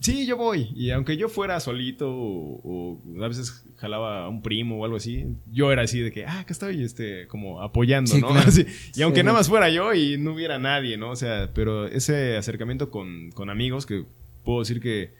Sí, yo voy. Y aunque yo fuera solito o, o a veces jalaba a un primo o algo así, yo era así de que, ah, acá estoy, este, como apoyando, Sí, ¿no? claro. Así. Y aunque Sí. nada más fuera yo y no hubiera nadie, ¿no? O sea, pero ese acercamiento con, con amigos que puedo decir que,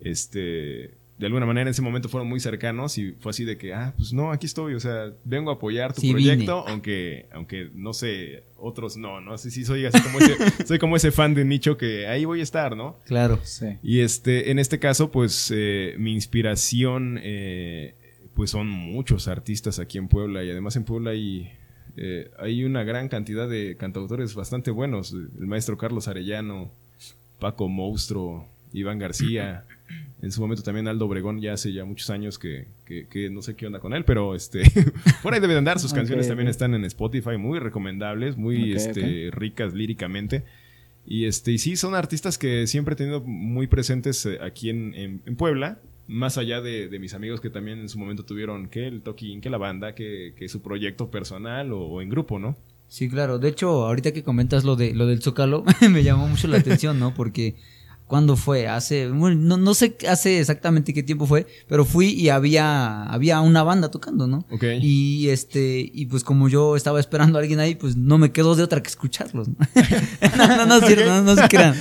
este, de alguna manera en ese momento fueron muy cercanos y fue así de que, ah, pues no, aquí estoy, o sea, vengo a apoyar tu Sí, proyecto, aunque, aunque no sé, otros no, ¿no? Así sí soy así como ese, soy como ese fan de nicho que ahí voy a estar, ¿no? Claro. Sí. Y este, en este caso, pues eh, mi inspiración, eh, pues son muchos artistas aquí en Puebla y además en Puebla hay, eh, hay una gran cantidad de cantautores bastante buenos. El maestro Carlos Arellano, Paco Monstruo, Iván García. En su momento también Aldo Obregón, ya hace ya muchos años que, que- que no sé qué onda con él, pero este por ahí debe de andar. Sus canciones también están en Spotify, muy recomendables, muy este, ricas líricamente. Y este, y sí, son artistas que siempre he tenido muy presentes eh, aquí en, en- en Puebla, más allá de, de mis amigos que también en su momento tuvieron que el toquín, que la banda, que, que su proyecto personal o, o en grupo, ¿no? Sí, claro. De hecho, ahorita que comentas lo de lo del Zócalo, me llamó mucho la atención, ¿no? Porque ¿cuándo fue? Hace bueno, no, no sé hace exactamente qué tiempo fue, pero fui y había había una banda tocando, ¿no? Ok. Y este y pues como yo estaba esperando a alguien ahí, pues no me quedó de otra que escucharlos. ¿no? no, no, no, cierto, no, no se crean.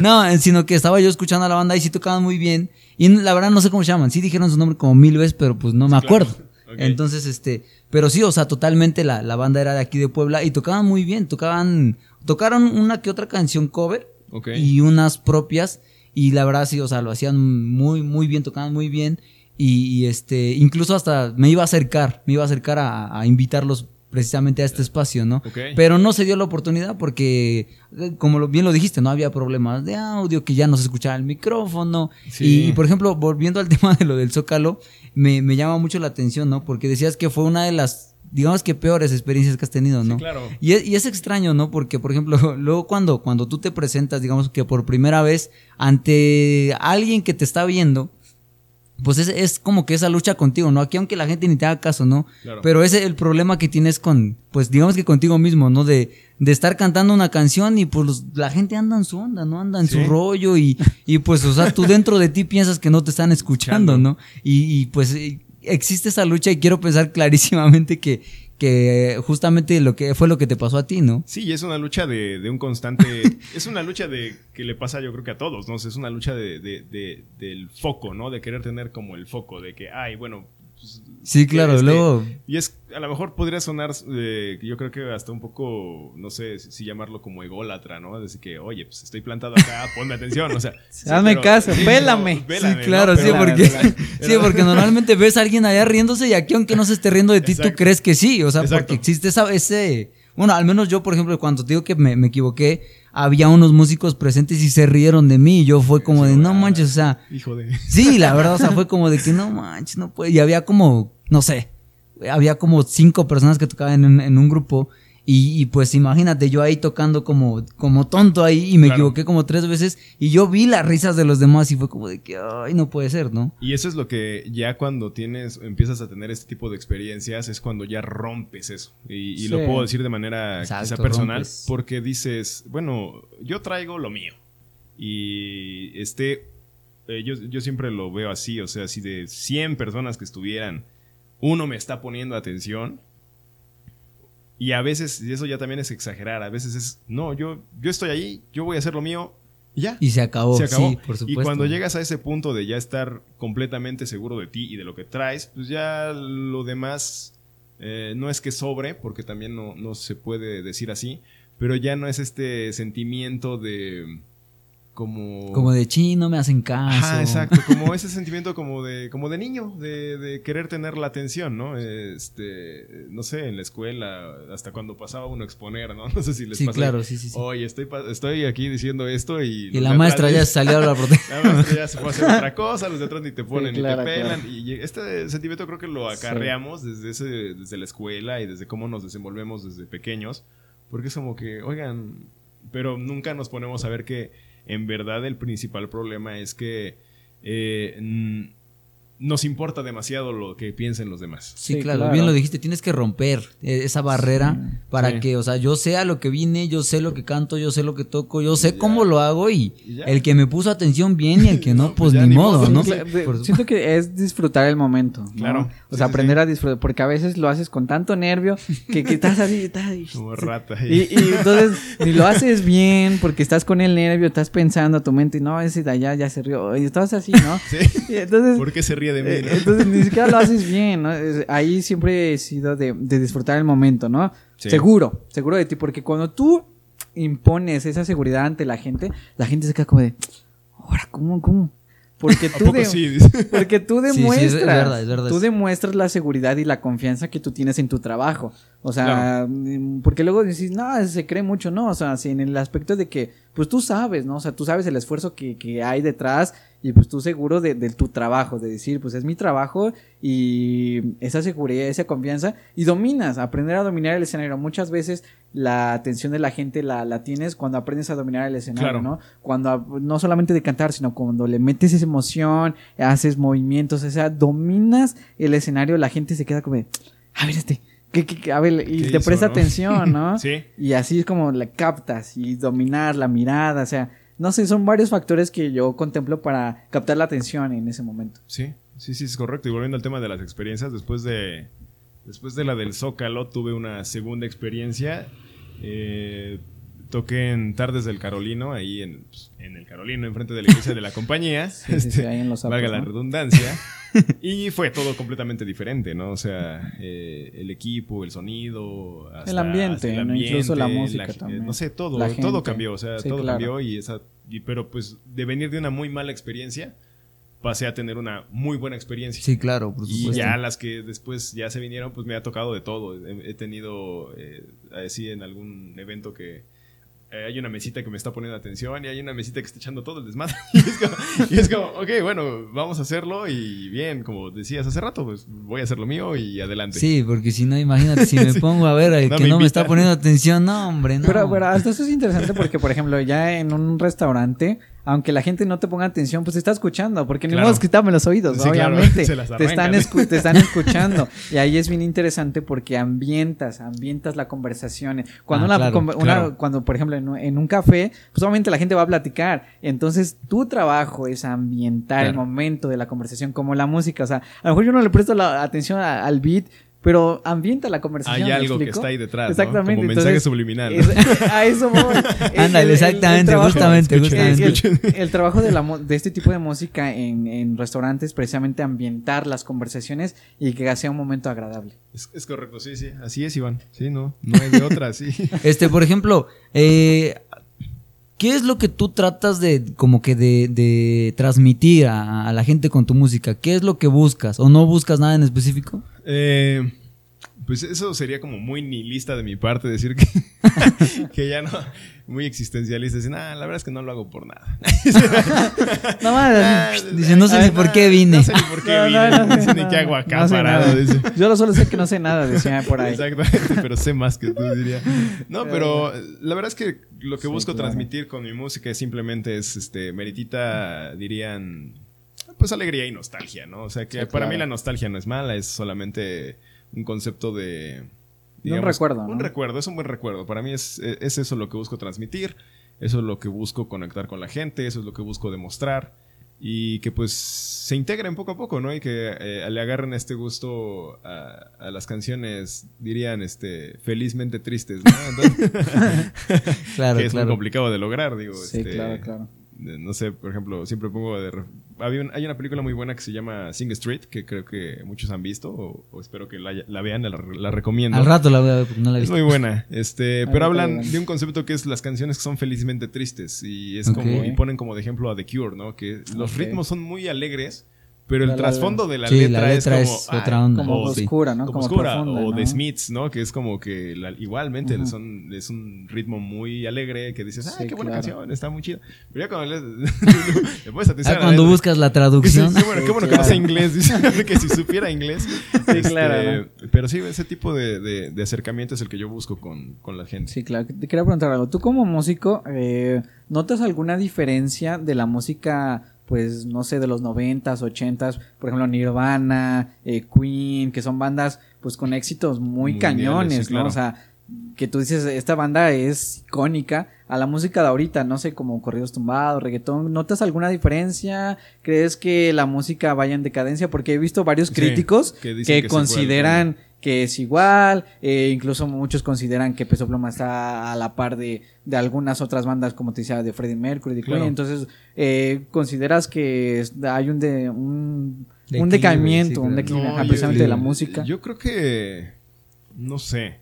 No, eh, sino que estaba yo escuchando a la banda y sí tocaban muy bien. Y la verdad no sé cómo se llaman. Sí dijeron su nombre como mil veces, pero pues no me claro. acuerdo. Ok. Entonces, este, pero sí, o sea, totalmente la, la banda era de aquí de Puebla y tocaban muy bien, tocaban, tocaron una que otra canción cover Ok. y unas propias y la verdad sí, o sea, lo hacían muy, muy bien, tocaban muy bien y, y, este, incluso hasta me iba a acercar, me iba a acercar a, a invitarlos precisamente a este espacio, ¿no? Pero no se dio la oportunidad porque, eh, como bien lo dijiste, no había problemas de audio, que ya no se escuchaba el micrófono. Sí. Y, y, por ejemplo, volviendo al tema de lo del Zócalo, me, me llama mucho la atención, ¿no? Porque decías que fue una de las, digamos que peores experiencias que has tenido, ¿no? Sí, claro. Y es, y es extraño, ¿no? Porque, por ejemplo, luego cuando, cuando tú te presentas, digamos que por primera vez ante alguien que te está viendo, pues es, es como que esa lucha contigo, ¿no? Aquí aunque la gente ni te haga caso, ¿no? Claro. Pero ese es el problema que tienes con, pues digamos que contigo mismo, ¿no? De, de estar cantando una canción y pues los- la gente anda en su onda, ¿no? Anda en su rollo y, y pues, o sea, tú dentro de ti piensas que no te están escuchando, ¿no? Y, y, pues, existe esa lucha y quiero pensar clarísimamente que, que justamente lo que fue lo que te pasó a ti, ¿no? Sí, es una lucha de, de un constante. es una lucha de que le pasa, yo creo que a todos, ¿no? Es una lucha de, de- de- del foco, ¿no? De querer tener como el foco, de que, ay, bueno. pues, Sí, claro, este, luego. Y es, a lo mejor podría sonar, eh, yo creo que hasta un poco, no sé si, llamarlo como ególatra, ¿no? Decir que, oye, pues estoy plantado acá, ponme atención, o sea. sí, Hazme pero- caso, sí, no, vélame, sí, ¿no? claro, sí, porque, sí, porque normalmente ves a alguien allá riéndose y aquí aunque no se esté riendo de ti, tú crees que sí, o sea, Exacto. porque existe esa, ese, bueno, al menos yo, por ejemplo, cuando te digo que me, me equivoqué, había unos músicos presentes y se rieron de mí y yo fue como de, no manches, o sea, Hijo de. sí, la verdad, o sea, fue como de que no manches, no puede, y había como, no sé, había como cinco personas que tocaban en, en un grupo y, y pues imagínate yo ahí tocando como, como tonto ahí y me Claro. equivoqué como tres veces y yo vi las risas de los demás y fue como de que, ay, no puede ser, ¿no? Y eso es lo que ya cuando tienes, empiezas a tener este tipo de experiencias, es cuando ya rompes eso. Y, y lo puedo decir de manera Exacto, quizá personal, rompes. porque dices, bueno, yo traigo lo mío. Y este, eh, yo, yo siempre lo veo así, o sea, si de 100 personas que estuvieran, uno me está poniendo atención. Y a veces, y eso ya también es exagerar, a veces es, no, yo, yo estoy ahí, yo voy a hacer lo mío, y ya. Y se acabó, Se acabó. sí, por y supuesto. cuando llegas a ese punto de ya estar completamente seguro de ti y de lo que traes, pues ya lo demás eh, no es que sobre, porque también no, no se puede decir así, pero ya no es este sentimiento de como... Como de chi, no me hacen caso. Ajá, exacto, como ese sentimiento como de, como de niño, de, de querer tener la atención, ¿no? Este, no sé, en la escuela, hasta cuando pasaba uno a exponer, ¿no? No sé si les Sí, pasa. claro, sí, sí, sí. Oye, estoy, estoy aquí diciendo esto y... y la maestra ya salió a la protesta. la maestra ya se fue a hacer otra cosa, los de atrás ni te ponen Sí, ni te pelan. claro. Y este sentimiento creo que lo Sí. acarreamos desde, ese, desde la escuela y desde cómo nos desenvolvemos desde pequeños. Porque es como que, oigan, pero nunca nos ponemos a ver que en verdad el principal problema es que eh, nos importa demasiado lo que piensen los demás. Sí, Sí, claro, claro. bien lo dijiste, tienes que romper eh, esa barrera Sí. para Sí. que, o sea, yo sé a lo que vine, yo sé lo que canto, yo sé lo que toco, yo sé Ya. cómo lo hago y el que me puso atención bien y el que no, No, pues pues ni ni modo, modo, ¿no? Siento que es disfrutar el momento. ¿no? Claro. O sea, sí, aprender sí. a disfrutar. Porque a veces lo haces con tanto nervio que, que estás así. estás ahí, Como rata. Y, y entonces ni lo haces bien porque estás con el nervio, estás pensando a tu mente y no, ese de allá ya se rió. Y estás así, ¿no? Sí. Y entonces, ¿Por qué se ríe de mí? eh, no? entonces ni siquiera lo haces bien, ¿no? Ahí siempre he sido de, de disfrutar el momento, ¿no? Sí. Seguro, seguro de ti, porque cuando tú impones esa seguridad ante la gente, la gente se queda como de, ahora, ¿cómo, cómo? Porque ¿A tú, de- sí? Porque tú Sí, sí, es demuestras, verdad, es verdad. tú demuestras la seguridad y la confianza que tú tienes en tu trabajo. O sea, mm, porque luego dices, no, se cree mucho, no, o sea, si en el aspecto de que, pues tú sabes, ¿no? O sea, tú sabes el esfuerzo que, que hay detrás y pues tú seguro de, de tu trabajo, de decir, pues es mi trabajo y esa seguridad, esa confianza y dominas, aprender a dominar el escenario. Muchas veces la atención de la gente la, la tienes cuando aprendes a dominar el escenario, Claro. ¿no? Cuando no solamente de cantar, sino cuando le metes esa emoción, haces movimientos, o sea, dominas el escenario, la gente se queda como, de, a ver este, ¿qué, qué- qué?", a ver, y ¿Qué te presta no? atención, ¿no? Sí. Y así es como la captas y dominar la mirada, o sea, no sé, son varios factores que yo contemplo para captar la atención en ese momento. Sí, sí, sí, es correcto. Y volviendo al tema de las experiencias, después de, después de la del Zócalo, tuve una segunda experiencia. Eh, toqué en Tardes del Carolino, ahí en, pues, en el Carolino, enfrente de la iglesia de la compañía. Sí, sí, sí, Este, ahí en los valga autos, la ¿no? redundancia. y fue todo completamente diferente, ¿no? O sea, eh, el equipo, el sonido, hasta- El ambiente, hasta ¿no? Incluso la música ge- también. No sé, todo, La todo cambió, o sea, Sí, todo claro. cambió y esa, y, pero pues de venir de una muy mala experiencia, pasé a tener una muy buena experiencia. Sí, claro, por Y supuesto. ya las que después ya se vinieron, pues me ha tocado de todo. He, he tenido, eh, así en algún evento que eh, hay una mesita que me está poniendo atención y hay una mesita que está echando todo el desmadre. y, es como, y es como, ok, bueno, vamos a hacerlo y bien, como decías hace rato, pues voy a hacer lo mío y adelante. Sí, porque si no, imagínate, si me pongo a ver al No que me no me está poniendo atención, no, hombre, no. Pero, pero hasta eso es interesante porque, por ejemplo, ya en un restaurante aunque la gente no te ponga atención, pues te está escuchando, porque ni Claro. modo es quitarme los oídos, Sí, obviamente. te, están te están escuchando. y ahí es bien interesante porque ambientas, ambientas la conversación. Cuando, Ah, una, claro, una- cuando por ejemplo, en un, en un café, pues obviamente la gente va a platicar. Entonces, tu trabajo es ambientar el momento de la conversación, como la música. O sea, a lo mejor yo no le presto la atención a- al beat, pero ambienta la conversación. Hay ¿me algo que está ahí detrás, ¿no? Exactamente. Como mensaje entonces, subliminal. ¿no? es- a eso voy. Ándale, el- el- el exactamente, trabajo- justamente, el- justamente. el- el trabajo de, la, de este tipo de música en, en restaurantes precisamente ambientar las conversaciones y que sea un momento agradable. Es, es correcto, sí, sí. Así es, Iván. Sí, no, no hay de otra, sí. Este, por ejemplo, eh, ¿qué es lo que tú tratas de, como que de, de transmitir a, a la gente con tu música? ¿Qué es lo que buscas? ¿O no buscas nada en específico? Eh, pues eso sería como muy nihilista de mi parte decir que, que ya no, muy existencialista. Decir, "Nah, la verdad es que no lo hago por nada. No. Ah, Dice, no sé ni por qué vine. No sé ni por qué No, vine. no, no, No, sé ni qué hago acá parado. dice. Yo solo sé que no sé nada, decía por ahí. Exactamente, pero sé más que tú diría. No, pero la verdad es que lo que Sí, busco claro. transmitir con mi música es simplemente es este meritita dirían pues alegría y nostalgia, ¿no? O sea que Sí, para claro. mí la nostalgia no es mala, es solamente un concepto de un recuerdo, Un recuerdo, es un buen recuerdo. Para mí es, es eso lo que busco transmitir, eso es lo que busco conectar con la gente, eso es lo que busco demostrar y que pues se integren poco a poco, ¿no? Y que eh, le agarren este gusto a, a las canciones, dirían, este, felizmente tristes, ¿no? Entonces, Claro, que es muy claro. complicado de lograr, digo. Sí, este, claro, claro. No sé, por ejemplo, siempre pongo de... ref- Había un- hay una película muy buena que se llama Sing Street, que creo que muchos han visto, o, o espero que la, vean, la, la recomiendo. Al rato la voy a ver porque no la he Es visto. muy buena, este, pero hablan de un concepto que es las canciones que son felizmente tristes y es como y ponen como de ejemplo a The Cure, ¿no? Que los ritmos son muy alegres, pero el La, la, la. trasfondo de la Sí, letra, la letra es es, como otra ay, onda. Como o- sí. oscura, ¿no? como Como, oscura, profunda, o ¿no? de Smiths, ¿no? Que es como que la- igualmente son, es un ritmo muy alegre que dices, ay, Sí, qué buena claro. canción, está muy chida. Pero ya cuando le, le pones atención Ah, cuando letra, buscas la Dices, traducción. qué bueno, qué Sí, bueno que no sé inglés, dice, que si supiera inglés. Este, claro, Pero sí, ese tipo de, de- de acercamiento es el que yo busco con, con la gente. Sí, claro. Te quería preguntar algo. Tú como músico, eh, ¿notas alguna diferencia de la música, pues, no sé, de los noventas, ochentas? Por ejemplo, Nirvana, eh, Queen, que son bandas, pues, con éxitos muy cañones, sí, ¿no? claro. O sea, que tú dices, esta banda es icónica a la música de ahorita, no sé, como corridos tumbados, reggaetón. ¿Notas alguna diferencia? ¿Crees que la música vaya en decadencia? Porque he visto varios Sí, críticos que consideran que es igual, eh, incluso muchos consideran que Peso Pluma está a la par de, de algunas otras bandas, como te decía, de Freddie Mercury, de Queen. Claro. Entonces, eh, ¿consideras que hay un, de, un, un decaimiento, sí, un claro. declive No, ajá, yo- precisamente de la música? Yo creo que. No sé.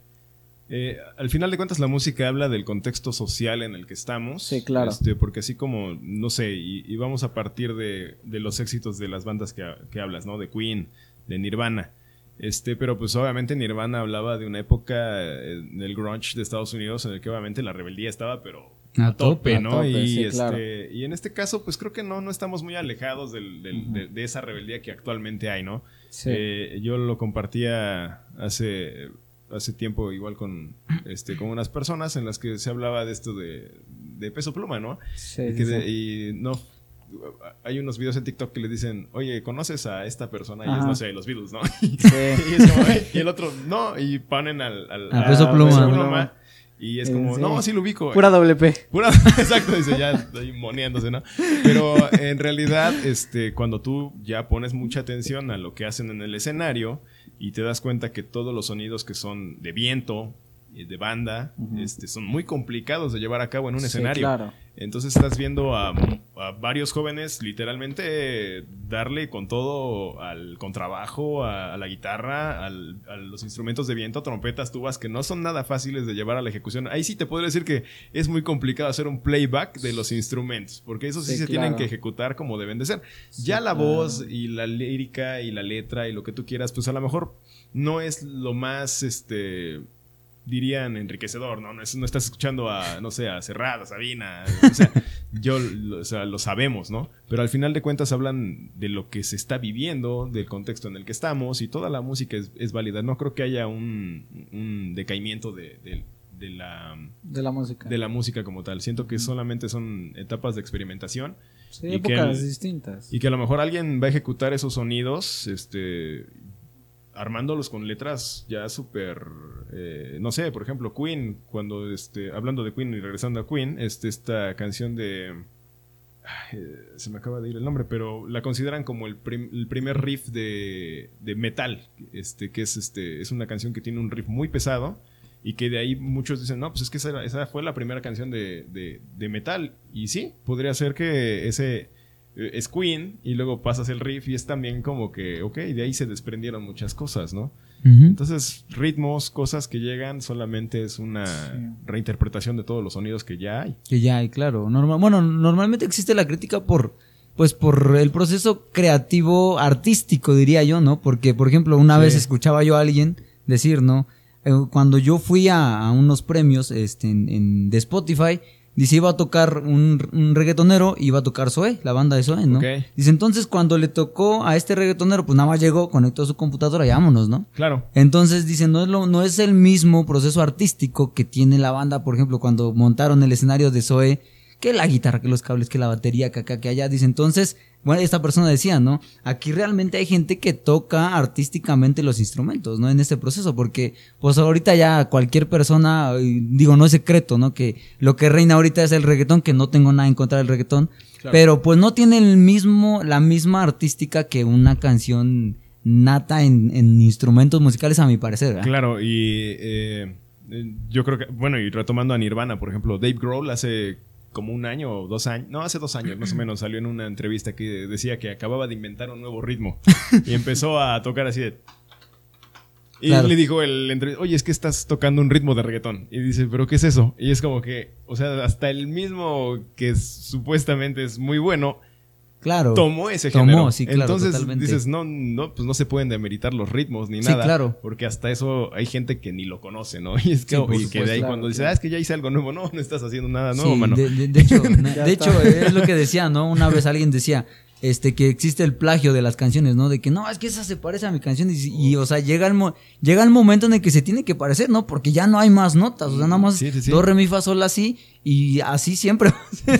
Eh, al final de cuentas, la música habla del contexto social en el que estamos. Sí, claro. Este, porque así como, no sé, y, y vamos a partir de, de los éxitos de las bandas que, que hablas, ¿no? De Queen, de Nirvana. Este, pero pues obviamente Nirvana hablaba de una época eh, del grunge de Estados Unidos en el que obviamente la rebeldía estaba, pero A a tope, tope, a ¿no? tope, y, sí, este, claro. y en este caso, pues creo que no, no estamos muy alejados del- del- de, de esa rebeldía que actualmente hay, ¿no? Sí. Eh, yo lo compartía hace, hace tiempo igual con, este, con unas personas en las que se hablaba de esto de, de peso pluma, ¿no? Sí, y, que de- y no... Hay unos videos en TikTok que le dicen, oye, ¿conoces a esta persona? Y es, no sé, los Beatles, ¿no? y, es como, y el otro, no, y ponen al... al A Peso Pluma. Y es como, sí. no, sí lo ubico. Pura doble P. Pura- exacto, dice, ya estoy moneándose, ¿no? Pero en realidad, este, cuando tú ya pones mucha atención a lo que hacen en el escenario y te das cuenta que todos los sonidos que son de viento, de banda, este, son muy complicados de llevar a cabo en un Sí, escenario. claro. Entonces estás viendo a, a varios jóvenes literalmente darle con todo al contrabajo, a, a la guitarra, al- a los instrumentos de viento, trompetas, tubas, que no son nada fáciles de llevar a la ejecución. Ahí sí te puedo decir que es muy complicado hacer un playback de los instrumentos, porque esos sí, Sí, se claro. tienen que ejecutar como deben de ser. Sí, ya la claro. voz y la lírica y la letra y lo que tú quieras, pues a lo mejor no es lo más, este dirían enriquecedor, ¿no? No, es- no estás escuchando a, no sé, a Serrat, a Sabina, o sea, yo, lo- o sea, lo sabemos, ¿no? Pero al final de cuentas hablan de lo que se está viviendo, del contexto en el que estamos y toda la música es, es válida. No creo que haya un, un decaimiento de, de- de la, De la música. de la música como tal. Siento que solamente son etapas de experimentación Sí, y épocas distintas. y que a lo mejor alguien va a ejecutar esos sonidos, este, armándolos con letras ya súper, eh, no sé, por ejemplo, Queen, cuando, este, hablando de Queen y regresando a Queen, este, esta canción de, eh, se me acaba de ir el nombre, pero la consideran como el, prim- el primer riff de, de metal, este, que es, este, es una canción que tiene un riff muy pesado. Y que de ahí muchos dicen, no, pues es que esa, esa fue la primera canción de, de- de metal. Y sí, podría ser que ese, es Queen y luego pasas el riff y es también como que, ok, de ahí se desprendieron muchas cosas, ¿no? Entonces, ritmos, cosas que llegan, solamente es una Sí. reinterpretación de todos los sonidos que ya hay. Que ya hay, claro. Normal, bueno, normalmente existe la crítica por, pues, por el proceso creativo artístico, diría yo, ¿no? Porque, por ejemplo, una Sí. vez escuchaba yo a alguien decir, ¿no? Eh, cuando yo fui a, a unos premios este, en, en- de Spotify, dice, iba a tocar un, un reggaetonero, iba a tocar Zoe, la banda de Zoe, ¿no? Dice, entonces cuando le tocó a este reggaetonero, pues nada más llegó, conectó su computadora y vámonos, ¿no? Claro. Entonces dicen, no es, lo- no es el mismo proceso artístico que tiene la banda, por ejemplo, cuando montaron el escenario de Zoe, que la guitarra, que los cables, que la batería, que acá, que allá. Dice, entonces, bueno, esta persona decía, ¿no? Aquí realmente hay gente que toca artísticamente los instrumentos, ¿no? En este proceso, porque pues ahorita ya cualquier persona, digo, no es secreto, ¿no? Que lo que reina ahorita es el reggaetón, que no tengo nada en contra del reggaetón, Claro. pero pues no tiene el mismo, la misma artística que una canción nata en, en instrumentos musicales, a mi parecer. ¿verdad? Claro, y eh, yo creo que, bueno, y retomando a Nirvana, por ejemplo, Dave Grohl hace como un año o dos años, no, hace dos años más o menos, salió en una entrevista que decía que acababa de inventar un nuevo ritmo y empezó a tocar así de... Y Claro. le dijo el entrevistador, oye, es que estás tocando un ritmo de reggaetón. Y dice, ¿pero qué es eso? Y es como que, o sea, hasta el mismo que supuestamente es muy bueno, Claro. tomó ese Tomó, género. sí, claro, Entonces totalmente. dices, no, no, pues no se pueden demeritar los ritmos ni Sí, nada. claro. Porque hasta eso hay gente que ni lo conoce, ¿no? Y es que, Sí, y que de ahí claro, cuando dice, ah, es que ya hice algo nuevo, no, no estás haciendo nada nuevo, mano. de, de- de hecho, na- Ya de está. hecho, es lo que decía, ¿no? Una vez alguien decía, este, que existe el plagio de las canciones, ¿no? De que no, es que esa se parece a mi canción. Y, y, o sea, llega el, mo- llega el momento en el que se tiene que parecer, ¿no? Porque ya no hay más notas. O sea, nada más Sí, sí, sí. do, re, mi, fa, sol, así. Y así siempre.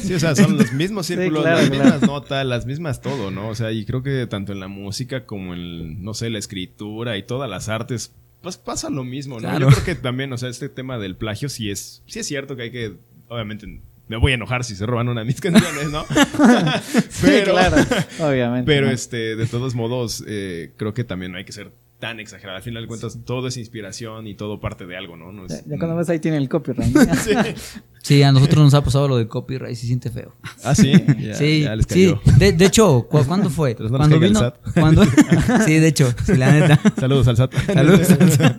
Sí, o sea, son los mismos Sí, círculos, claro, las claro. mismas notas, las mismas todo, ¿no? O sea, y creo que tanto en la música como en, no sé, la escritura y todas las artes, pues pasa lo mismo, ¿no? Claro. Yo creo que también, o sea, este tema del plagio sí es, sí es cierto que hay que, obviamente, me voy a enojar si se roban una de mis canciones, ¿no? Sí, claro, obviamente. Pero ¿no? este, de todos modos, eh, creo que también no hay que ser tan exagerado. Al final de cuentas, todo es inspiración y todo parte de algo, ¿no? No Ya, es- ya cuando ves ahí tiene el copyright. ¿no? Sí. Sí, a nosotros nos ha pasado lo de copyright y se siente feo. Ah, sí. Ya, sí, ya les sí. cayó. De, de hecho, ¿cu- ¿cuándo fue? Cuando vino. SAT. Cuando, sí, de hecho, sí, la neta. Saludos al SAT. Saludos.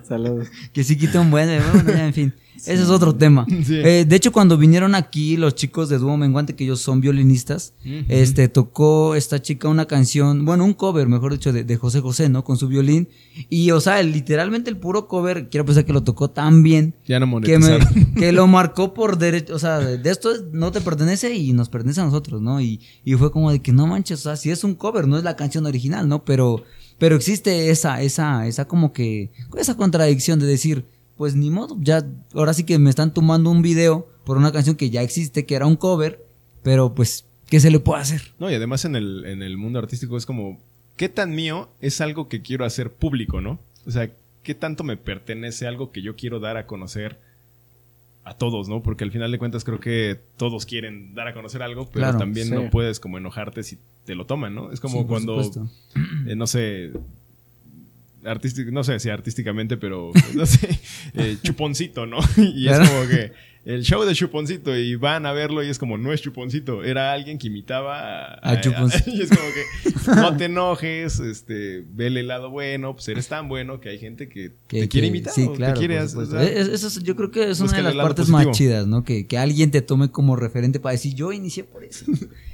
Saludos. Que sí quita un buen. Bueno, ya, en fin. Ese es otro tema. Sí. Eh, de hecho, cuando vinieron aquí los chicos de Dúo Menguante, que ellos son violinistas, este tocó esta chica una canción, bueno, un cover, mejor dicho, de, de José José, ¿no? Con su violín. Y, o sea, literalmente el puro cover, quiero pensar que lo tocó tan bien. Ya no Que, me- que lo marcó por derecho, o sea, de esto es- no te pertenece y nos pertenece a nosotros, ¿no? Y, y fue como de que no manches, o sea, si es un cover, no es la canción original, ¿no? Pero, pero existe esa, esa, esa como que, esa contradicción de decir, pues ni modo, ya, ahora sí que me están tomando un video por una canción que ya existe, que era un cover, pero pues, ¿qué se le puede hacer? No, y además en el, en el mundo artístico es como, ¿qué tan mío es algo que quiero hacer público, no? O sea, ¿qué tanto me pertenece algo que yo quiero dar a conocer a todos, no? Porque al final de cuentas creo que todos quieren dar a conocer algo, pero Claro, también sí. no puedes como enojarte si te lo toman, ¿no? Es como Sí, cuando, eh, no sé, artístic- no sé si artísticamente, pero no sé, eh, chuponcito, ¿no? Y es como que el show de chuponcito y van a verlo y es como no es chuponcito, era alguien que imitaba a, A Chuponcito. y es como que no te enojes, este, vele el lado bueno, pues eres tan bueno que hay gente que, Que- te quiere que- imitar, Sí, o claro. te quiere por hacer- supuesto. o sea, Es- eso es- yo creo que es una de las partes positivo. más chidas, ¿no? Que, que alguien te tome como referente para decir, yo inicié por eso.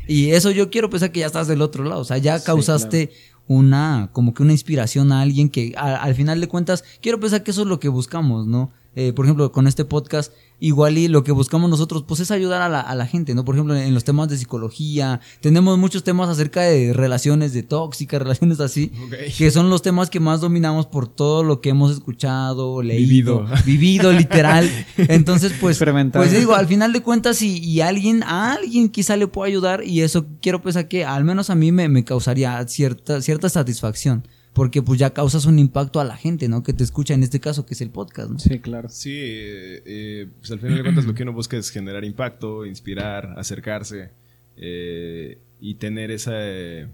y eso yo quiero pensar que ya estás del otro lado. O sea, ya Sí, causaste una, como que una inspiración a alguien que a- al final de cuentas, quiero pensar que eso es lo que buscamos, ¿no? eh, por ejemplo, con este podcast, igual y lo que buscamos nosotros, pues es ayudar a la, a la gente, ¿no? Por ejemplo, en los temas de psicología, tenemos muchos temas acerca de relaciones de tóxicas, relaciones así, que son los temas que más dominamos por todo lo que hemos escuchado, leído, Vivido. vivido, literal. Entonces, pues, pues digo, al final de cuentas, y, y alguien, a alguien quizá le pueda ayudar, y eso quiero pensar que al menos a mí me, me causaría cierta, cierta satisfacción. Porque pues ya causas un impacto a la gente, ¿no? Que te escucha en este caso, que es el podcast, ¿no? Sí, claro. Sí, eh, pues al final de cuentas lo que uno busca es generar impacto, inspirar, acercarse eh, y tener esa, eh,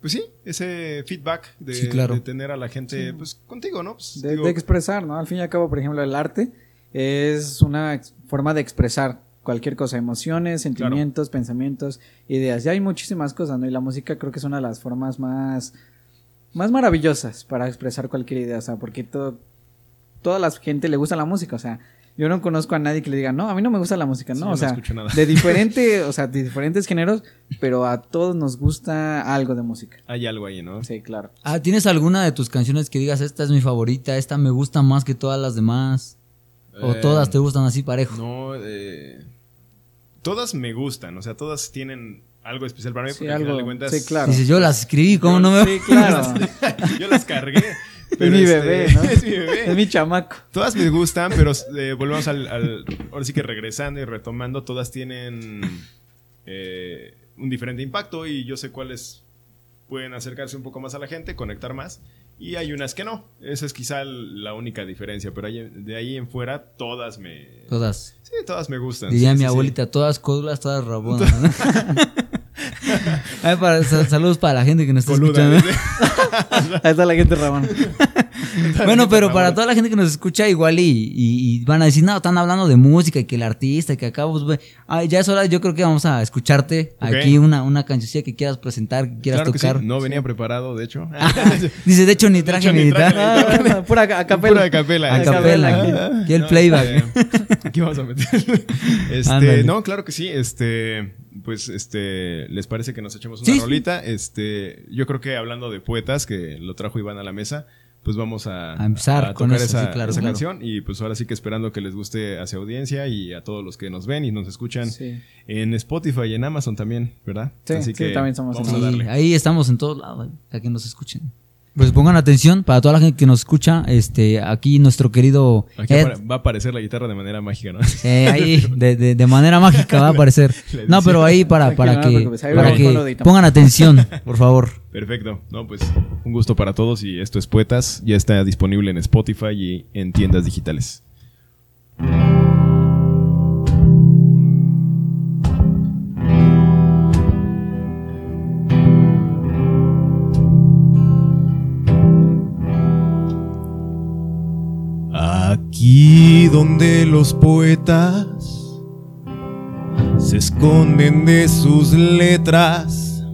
pues sí, ese feedback de, Sí, claro. de tener a la gente pues contigo, ¿no? Pues, De, digo, de expresar, ¿no? Al fin y al cabo, por ejemplo, el arte es una forma de expresar cualquier cosa, emociones, sentimientos, pensamientos, ideas. Ya hay muchísimas cosas, ¿no? Y la música creo que es una de las formas más, más maravillosas para expresar cualquier idea, o sea, porque todo, toda la gente le gusta la música, o sea, yo no conozco a nadie que le diga, no, a mí no me gusta la música, no, o no sea, escucho nada. de diferente, o sea, de diferentes géneros, pero a todos nos gusta algo de música. hay algo ahí, ¿no? Sí, claro. Ah, ¿tienes alguna de tus canciones que digas, esta es mi favorita, esta me gusta más que todas las demás? ¿O Eh, todas te gustan así parejo? No, eh, todas me gustan, o sea, todas tienen algo especial para mí Sí, porque al final algo- de cuentas sí, claro. Dices, yo las escribí, ¿cómo no me Sí, claro. yo las cargué. Es mi este, bebé, ¿no? es mi bebé. Es mi chamaco. Todas me gustan, pero eh, volvemos al, al- Ahora sí que regresando y retomando, todas tienen eh, un diferente impacto y yo sé cuáles pueden acercarse un poco más a la gente, conectar más. Y hay unas que no. Esa es quizá la única diferencia. Pero ahí- de ahí en fuera, todas me. Todas. Sí, todas me gustan. Diría sí, mi sí, sí. abuelita, todas códulas, todas rabonas. Ay, para- sa- saludos para la gente que nos está Coluda, escuchando. Ahí está la gente, Ramón. Bueno, pero para toda la gente que nos escucha igual y, y- y van a decir, no, están hablando de música y que el artista, y que acá, pues, ay, ya es hora, yo creo que vamos a escucharte aquí una, una cancioncilla que quieras presentar, que quieras Claro que sí. tocar. No venía preparado, de hecho. Dice, de hecho, ni traje hecho, ni guitarra. traje. Ah, pura a capela. Pura a capela. A eh. capela, aquí. Aquí el playback. este, aquí vamos a meter. Este, no, claro que sí. Este, pues, este, ¿les parece que nos echemos una sí. rolita? Este, yo creo que hablando de poetas, que lo trajo Iván a la mesa, pues vamos a, A empezar con tocar eso, esa, sí, claro, esa claro. canción. Y pues ahora sí que esperando que les guste a su audiencia y a todos los que nos ven y nos escuchan Sí. en Spotify y en Amazon también, ¿verdad? Sí, sí, también somos vamos en a Sí, darle. ahí estamos en todos lados, para que nos escuchen. Pues pongan atención para toda la gente que nos escucha. Este, aquí nuestro querido Aquí Ed, va a aparecer la guitarra de manera mágica, ¿no? eh, ahí de, de- de manera mágica va a aparecer. No, pero ahí para, para que, para que pongan atención, por favor. Perfecto. No, pues un gusto para todos y esto es Poetas. Ya está disponible en Spotify y en tiendas digitales. Aquí donde los poetas se esconden de sus letras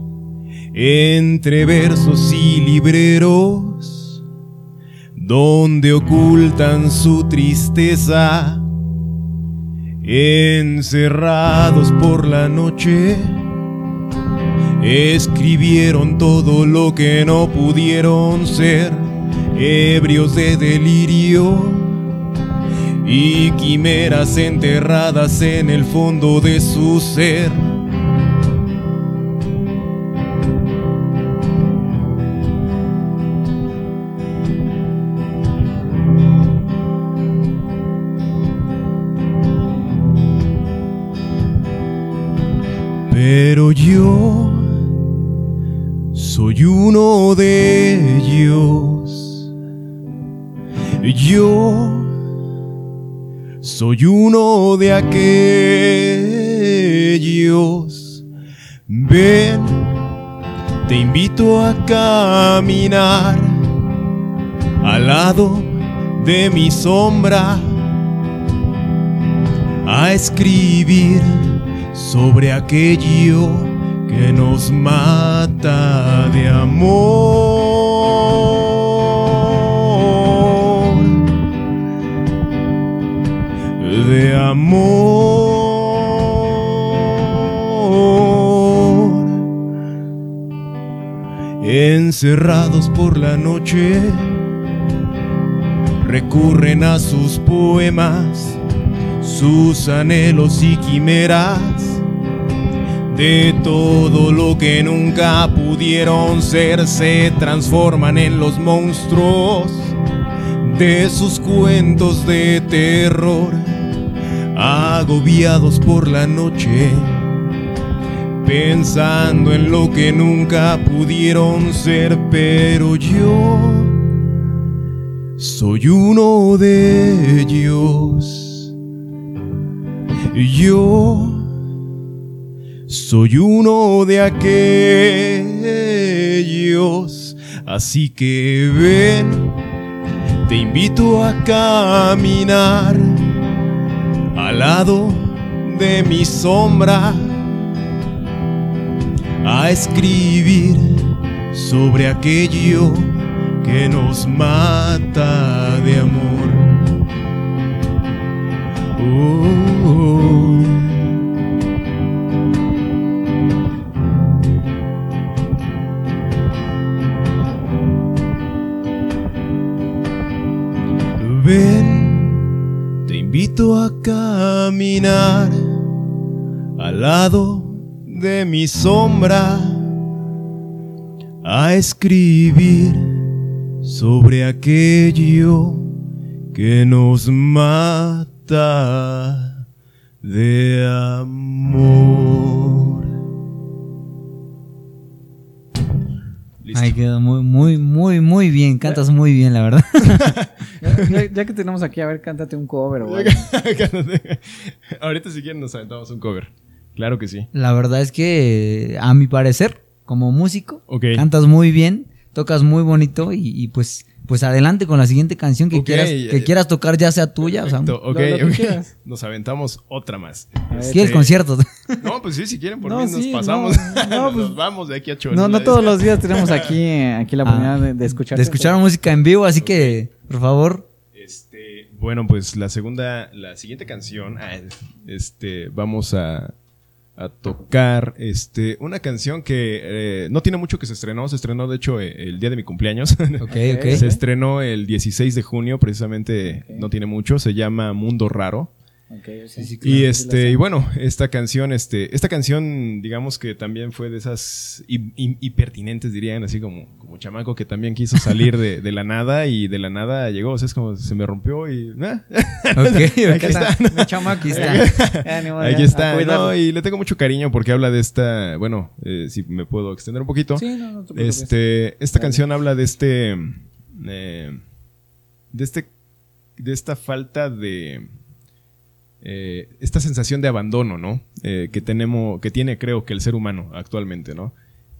entre versos y libreros, donde ocultan su tristeza, encerrados por la noche, escribieron todo lo que no pudieron ser, ebrios de delirio y quimeras enterradas en el fondo de su ser. Pero yo soy uno de ellos. Yo soy uno de aquellos. Ven, te invito a caminar al lado de mi sombra, a escribir sobre aquello que nos mata de amor, de amor, encerrados por la noche recurren a sus poemas, sus anhelos y quimeras. De todo lo que nunca pudieron ser, se transforman en los monstruos de sus cuentos de terror, agobiados por la noche, pensando en lo que nunca pudieron ser, pero yo soy uno de ellos. Yo soy uno de aquellos. Así que ven, te invito a caminar al lado de mi sombra, a escribir sobre aquello que nos mata de amor. Te invito a caminar al lado de mi sombra, a escribir sobre aquello que nos mata de amor. Listo. Ahí quedó muy, muy, muy, muy bien. Cantas muy bien, la verdad. Ya, ya- ya que tenemos aquí, a ver, cántate un cover. Ahorita si quieren nos aventamos un cover. Claro que sí. La verdad es que, a mi parecer, como músico, cantas muy bien, tocas muy bonito y, y pues, pues adelante con la siguiente canción que, quieras, eh, que quieras tocar, ya sea tuya. O sea, lo- lo que. Nos aventamos otra más. Ver. ¿quieres conciertos? No, pues sí, si quieren por No, mí nos pasamos. no, no, pues- nos vamos de aquí a Cholula. No, no todos los días tenemos aquí, eh, aquí la Ah, oportunidad de, de escuchar. de escuchar música en vivo, así que, por favor, Este, bueno, pues la segunda, la siguiente canción, ah, este, vamos a, a tocar, este, una canción que eh, no tiene mucho que se estrenó, se estrenó de hecho eh, el día de mi cumpleaños. ok, ok. Se estrenó el 16 de junio, precisamente no tiene mucho, se llama Mundo Raro. Ok, sí. sí, Y este, y bueno, esta canción, este, esta canción, digamos que también fue de esas hipertinentes, dirían, así como, como chamaco que también quiso salir de, de la nada y de la nada llegó, o sea, es como se me rompió y Aquí está. Mi chamaco. Aquí está. Aquí. No, y le tengo mucho cariño porque habla de esta, bueno, eh, si me puedo extender un poquito. Sí, no, no te preocupes. Este, esta Dale. canción habla de este, eh, de este, de esta falta de, eh, esta sensación de abandono, ¿no? Eh, que tenemos, que tiene, creo que el ser humano actualmente, ¿no?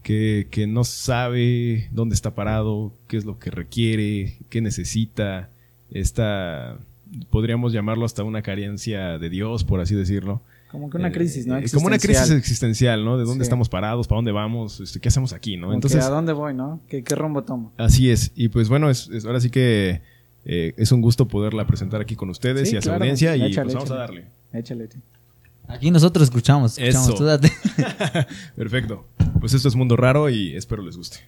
Que, que no sabe dónde está parado, qué es lo que requiere, qué necesita, esta, podríamos llamarlo hasta una carencia de Dios, por así decirlo. Como que una Eh, crisis, ¿no? eh, Como una crisis Existencial. ¿no? De dónde Sí. estamos parados, para dónde vamos, este, qué hacemos aquí, ¿no? Como que Entonces, ¿A dónde voy, no? ¿Qué, qué rumbo tomo? así es. Y pues bueno, es, es- ahora sí que eh, es un gusto poderla presentar aquí con ustedes Sí, y a su audiencia. Y Échale, pues vamos a darle. Échale. tío. Aquí nosotros escuchamos, escuchamos. Eso. Tú date. Perfecto. Pues esto es Mundo Raro y espero les guste.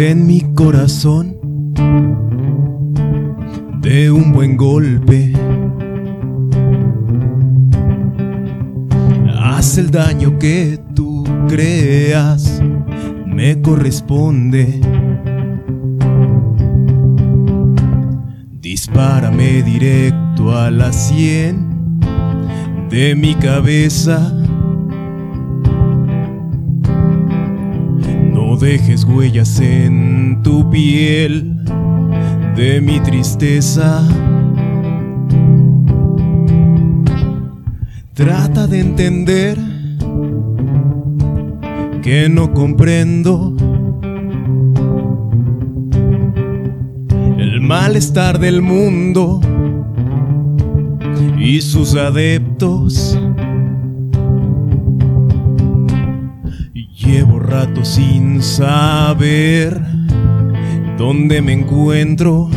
Detén mi corazón de un buen golpe. Haz el daño que tú creas, me corresponde. Dispárame directo a la sien de mi cabeza. Dejes huellas en tu piel de mi tristeza. Trata de entender que no comprendo el malestar del mundo y sus adeptos. Rato sin saber dónde me encuentro.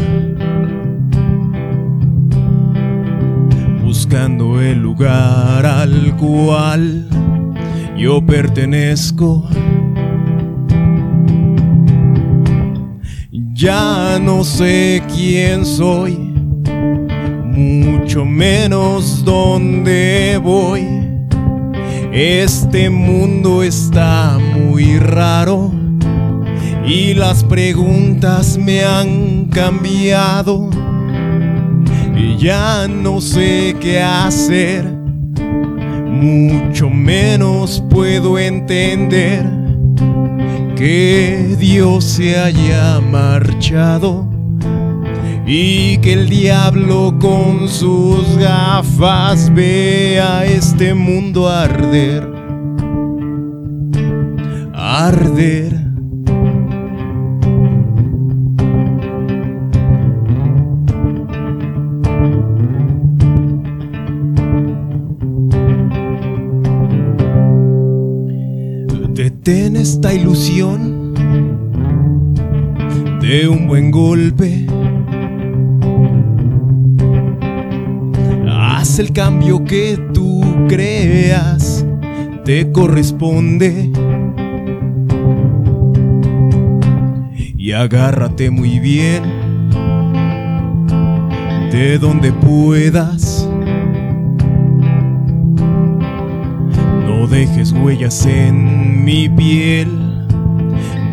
Buscando el lugar al cual yo pertenezco. Ya no sé quién soy, mucho menos dónde voy. Este mundo está muy raro y las preguntas me han cambiado. Y ya no sé qué hacer, mucho menos puedo entender que Dios se haya marchado y que el diablo con sus gafas vea este mundo arder, arder. Detén esta ilusión de un buen golpe. Haz el cambio que tú creas te corresponde. Agárrate muy bien de donde puedas. No dejes huellas en mi piel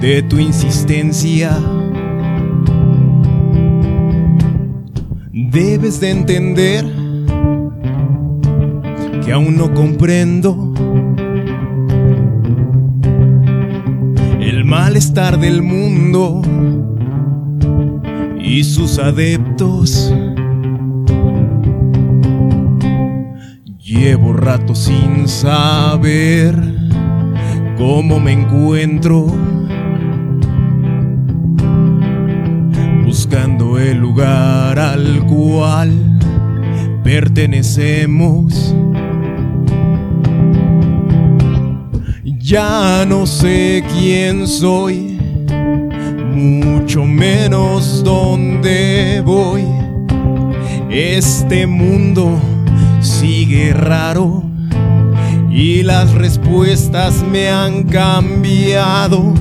de tu insistencia. Debes de entender que aún no comprendo malestar del mundo y sus adeptos. Llevo rato sin saber cómo me encuentro. Buscando el lugar al cual pertenecemos. Ya no sé quién soy, mucho menos dónde voy. Este mundo sigue raro y las respuestas me han cambiado.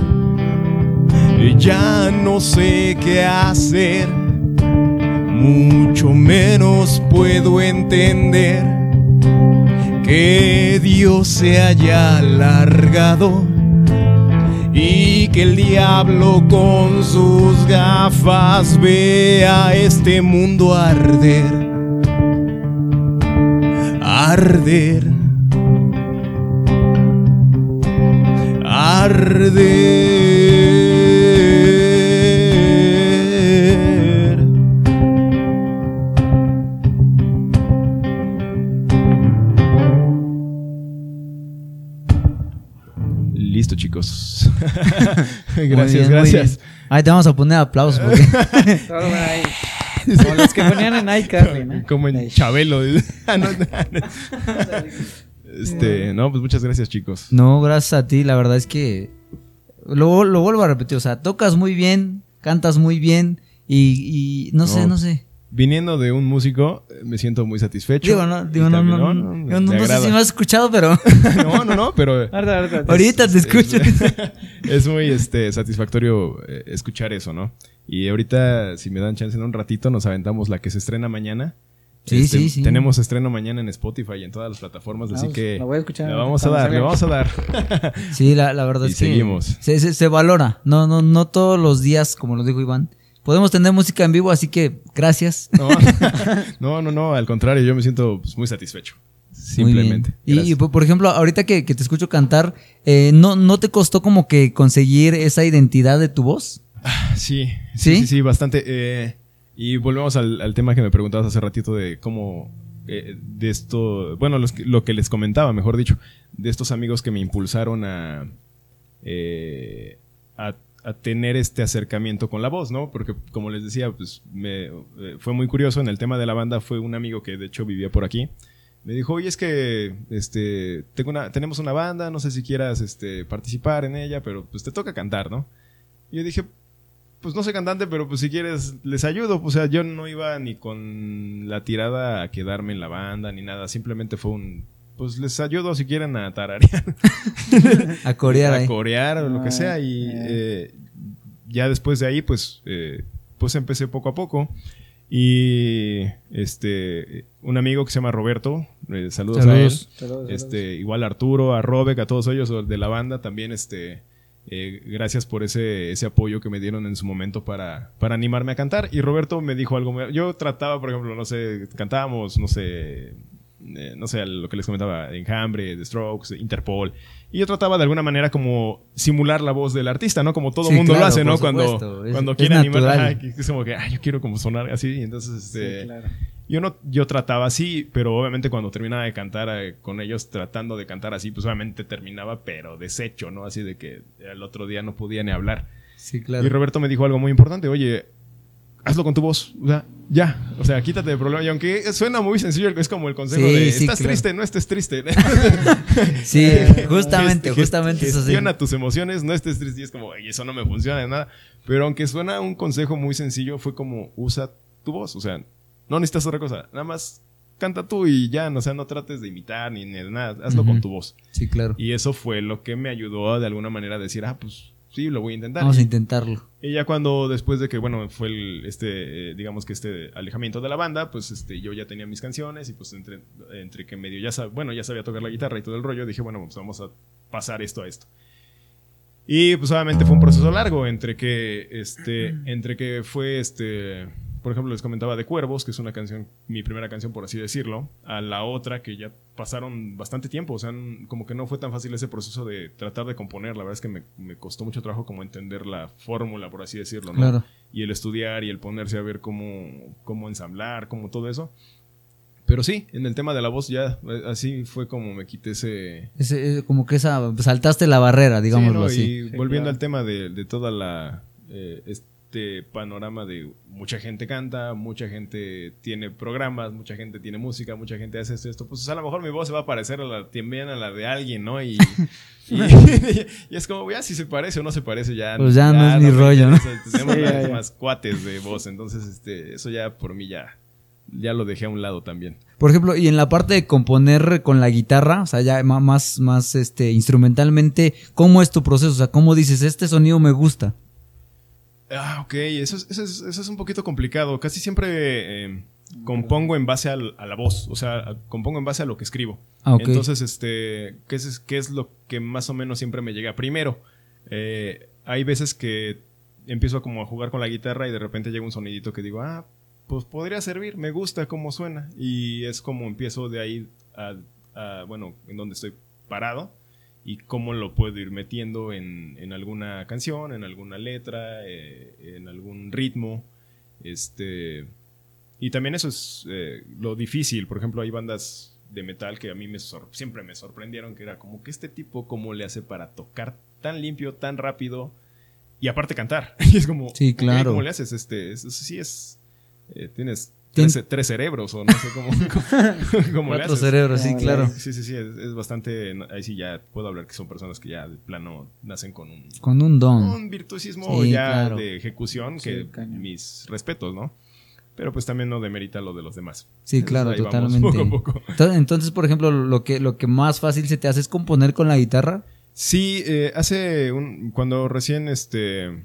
Ya no sé qué hacer, mucho menos puedo entender que Dios se haya alargado y que el diablo con sus gafas vea este mundo arder arder, arder. gracias, bien, gracias. Ahí te vamos a poner aplausos porque Todo bueno ahí. Como los que ponían en iCarly, ¿no? Como en. Chabelo. Ah, no, este, no, pues muchas gracias, chicos. no, gracias a ti, la verdad es que lo, lo vuelvo a repetir, o sea, tocas muy bien, cantas muy bien y, y no sé, No. no sé. Viniendo de un músico, eh, me siento muy satisfecho. Digo, no, digo, no, no, no, no- no sé si me has escuchado, pero No, no, no, pero Ahorita, te escucho. Es, es muy este, satisfactorio eh, escuchar eso, ¿no? Y ahorita, si me dan chance en un ratito, nos aventamos la que se estrena mañana. Sí, Este, sí, sí. Tenemos estreno mañana en Spotify y en todas las plataformas, así que la voy a escuchar le vamos a dar, le vamos a dar. Sí, la, la verdad Y es que seguimos. Se, se- se valora. No, no, no todos los días, como lo dijo Iván. Podemos tener música en vivo, así que gracias. No, no, no, no, al contrario, yo me siento pues, muy satisfecho. Simplemente. Y, por ejemplo, ahorita que, que te escucho cantar, eh, ¿no, ¿no te costó como que conseguir esa identidad de tu voz? Sí, ¿Sí? sí, sí, sí, bastante. eh, y volvemos al, al tema que me preguntabas hace ratito de cómo, eh, de esto, bueno, los lo que les comentaba, mejor dicho, de estos amigos que me impulsaron a, a, a tener este acercamiento con la voz, ¿no? Porque como les decía, pues me, eh, fue muy curioso en el tema de la banda, fue un amigo que de hecho vivía por aquí, me dijo, oye, es que este, tenemos una banda, no sé si quieras este, participar en ella, pero pues te toca cantar, ¿no? Y yo dije, pues no soy cantante, pero pues si quieres les ayudo. O sea, yo no iba ni con la tirada a quedarme en la banda ni nada, simplemente fue un, pues les ayudo si quieren a tararear. a corear. a corear o lo que sea. Y eh, ya después de ahí, pues, eh, pues empecé poco a poco. Y este un amigo que se llama Roberto, eh, saludos, a él. este, igual a Arturo, a Robek, a todos ellos de la banda, también este eh, gracias por ese, ese apoyo que me dieron en su momento para, para animarme a cantar. Y Roberto me dijo algo. Yo trataba, por ejemplo, no sé, cantábamos, no sé, eh, no sé, lo que les comentaba, Enjambre, The Strokes, Interpol. Y yo trataba de alguna manera como simular la voz del artista, ¿no? Como todo el mundo lo hace, ¿no? Cuando, cuando quiere animar, es como que, yo quiero como sonar así. Entonces, este, yo no, yo trataba así, pero obviamente cuando terminaba de cantar eh, con ellos, tratando de cantar así, pues obviamente terminaba, pero deshecho, ¿no? Así de que el otro día no podía ni hablar. Sí, claro. Y Roberto me dijo algo muy importante, oye, hazlo con tu voz. O sea, ya. O sea, quítate de problema. Y aunque suena muy sencillo, es como el consejo de estás triste, no estés triste. sí, justamente, justamente eso Gestiona tus emociones, no estés triste. Y es como, eso no me funciona de nada. Pero aunque suena un consejo muy sencillo, fue como, usa tu voz. O sea, no necesitas otra cosa. Nada más canta tú y ya, o sea, no trates de imitar ni de nada. Hazlo con tu voz. Sí, claro. Y eso fue lo que me ayudó de alguna manera a decir, ah, pues sí, lo voy a intentar. Vamos a intentarlo. Y ya cuando, después de que, bueno, fue el, este, eh, digamos que este alejamiento de la banda, pues este, yo ya tenía mis canciones y pues entre, entre que medio ya, bueno, ya sabía tocar la guitarra y todo el rollo, dije, bueno, pues vamos a pasar esto a esto. Y pues obviamente fue un proceso largo entre que, este, entre que fue, este, por ejemplo, les comentaba de Cuervos, que es una canción, mi primera canción, por así decirlo, a la otra que ya pasaron bastante tiempo. O sea, como que no fue tan fácil ese proceso de tratar de componer. La verdad es que me, costó mucho trabajo como entender la fórmula, por así decirlo, ¿no? Y el estudiar y el ponerse a ver cómo, cómo ensamblar, como todo eso. Pero sí, en el tema de la voz ya, eh, así fue como me quité ese... ese como que esa, saltaste la barrera, digámoslo así. Y volviendo al tema de, toda la... Eh, este panorama de mucha gente canta, mucha gente tiene programas, mucha gente tiene música, mucha gente hace esto, esto. Pues a lo mejor mi voz se va a parecer a la, también a la de alguien, ¿no? Y, y, es como, ya si se parece o no se parece, ya. Pues ya, no es mi rollo, ¿no? Tenemos más cuates de voz, entonces este, eso ya por mí ya, ya lo dejé a un lado también. Por ejemplo, y en la parte de componer con la guitarra, o sea, ya más, más este, instrumentalmente, ¿cómo es tu proceso? O sea, ¿cómo dices, este sonido me gusta? Ah, ok, eso es, eso es, eso es un poquito complicado. Casi siempre eh, compongo en base a la voz, o sea, compongo en base a lo que escribo. Ah, Entonces, este, ¿qué es, ¿qué es lo que más o menos siempre me llega primero? Eh, hay veces que empiezo como a jugar con la guitarra y de repente llega un sonidito que digo, ah, pues podría servir, me gusta cómo suena. Y es como empiezo de ahí a bueno, en donde estoy parado y cómo lo puedo ir metiendo en, en alguna canción, en alguna letra, eh, en algún ritmo. Este, y también eso es eh, lo difícil. Por ejemplo, hay bandas de metal que a mí me siempre me sorprendieron, que era como que este tipo, ¿cómo le hace para tocar tan limpio, tan rápido? Y aparte cantar. y es como, sí, claro. ¿cómo le haces? Este, sí es, eh, tienes Tres, cerebros o no sé cómo, cómo, Cuatro cerebros, sí, claro. Sí, sí, sí, es, bastante... Ahí sí ya puedo hablar que son personas que ya de plano nacen con un... Con un don. Un virtuosismo ya de ejecución que mis respetos, ¿no? Pero pues también no demerita lo de los demás. Sí, claro, totalmente. Poco a poco. Entonces, por ejemplo, lo que, lo que más fácil se te hace es componer con la guitarra. Sí, eh, hace un... Cuando recién, este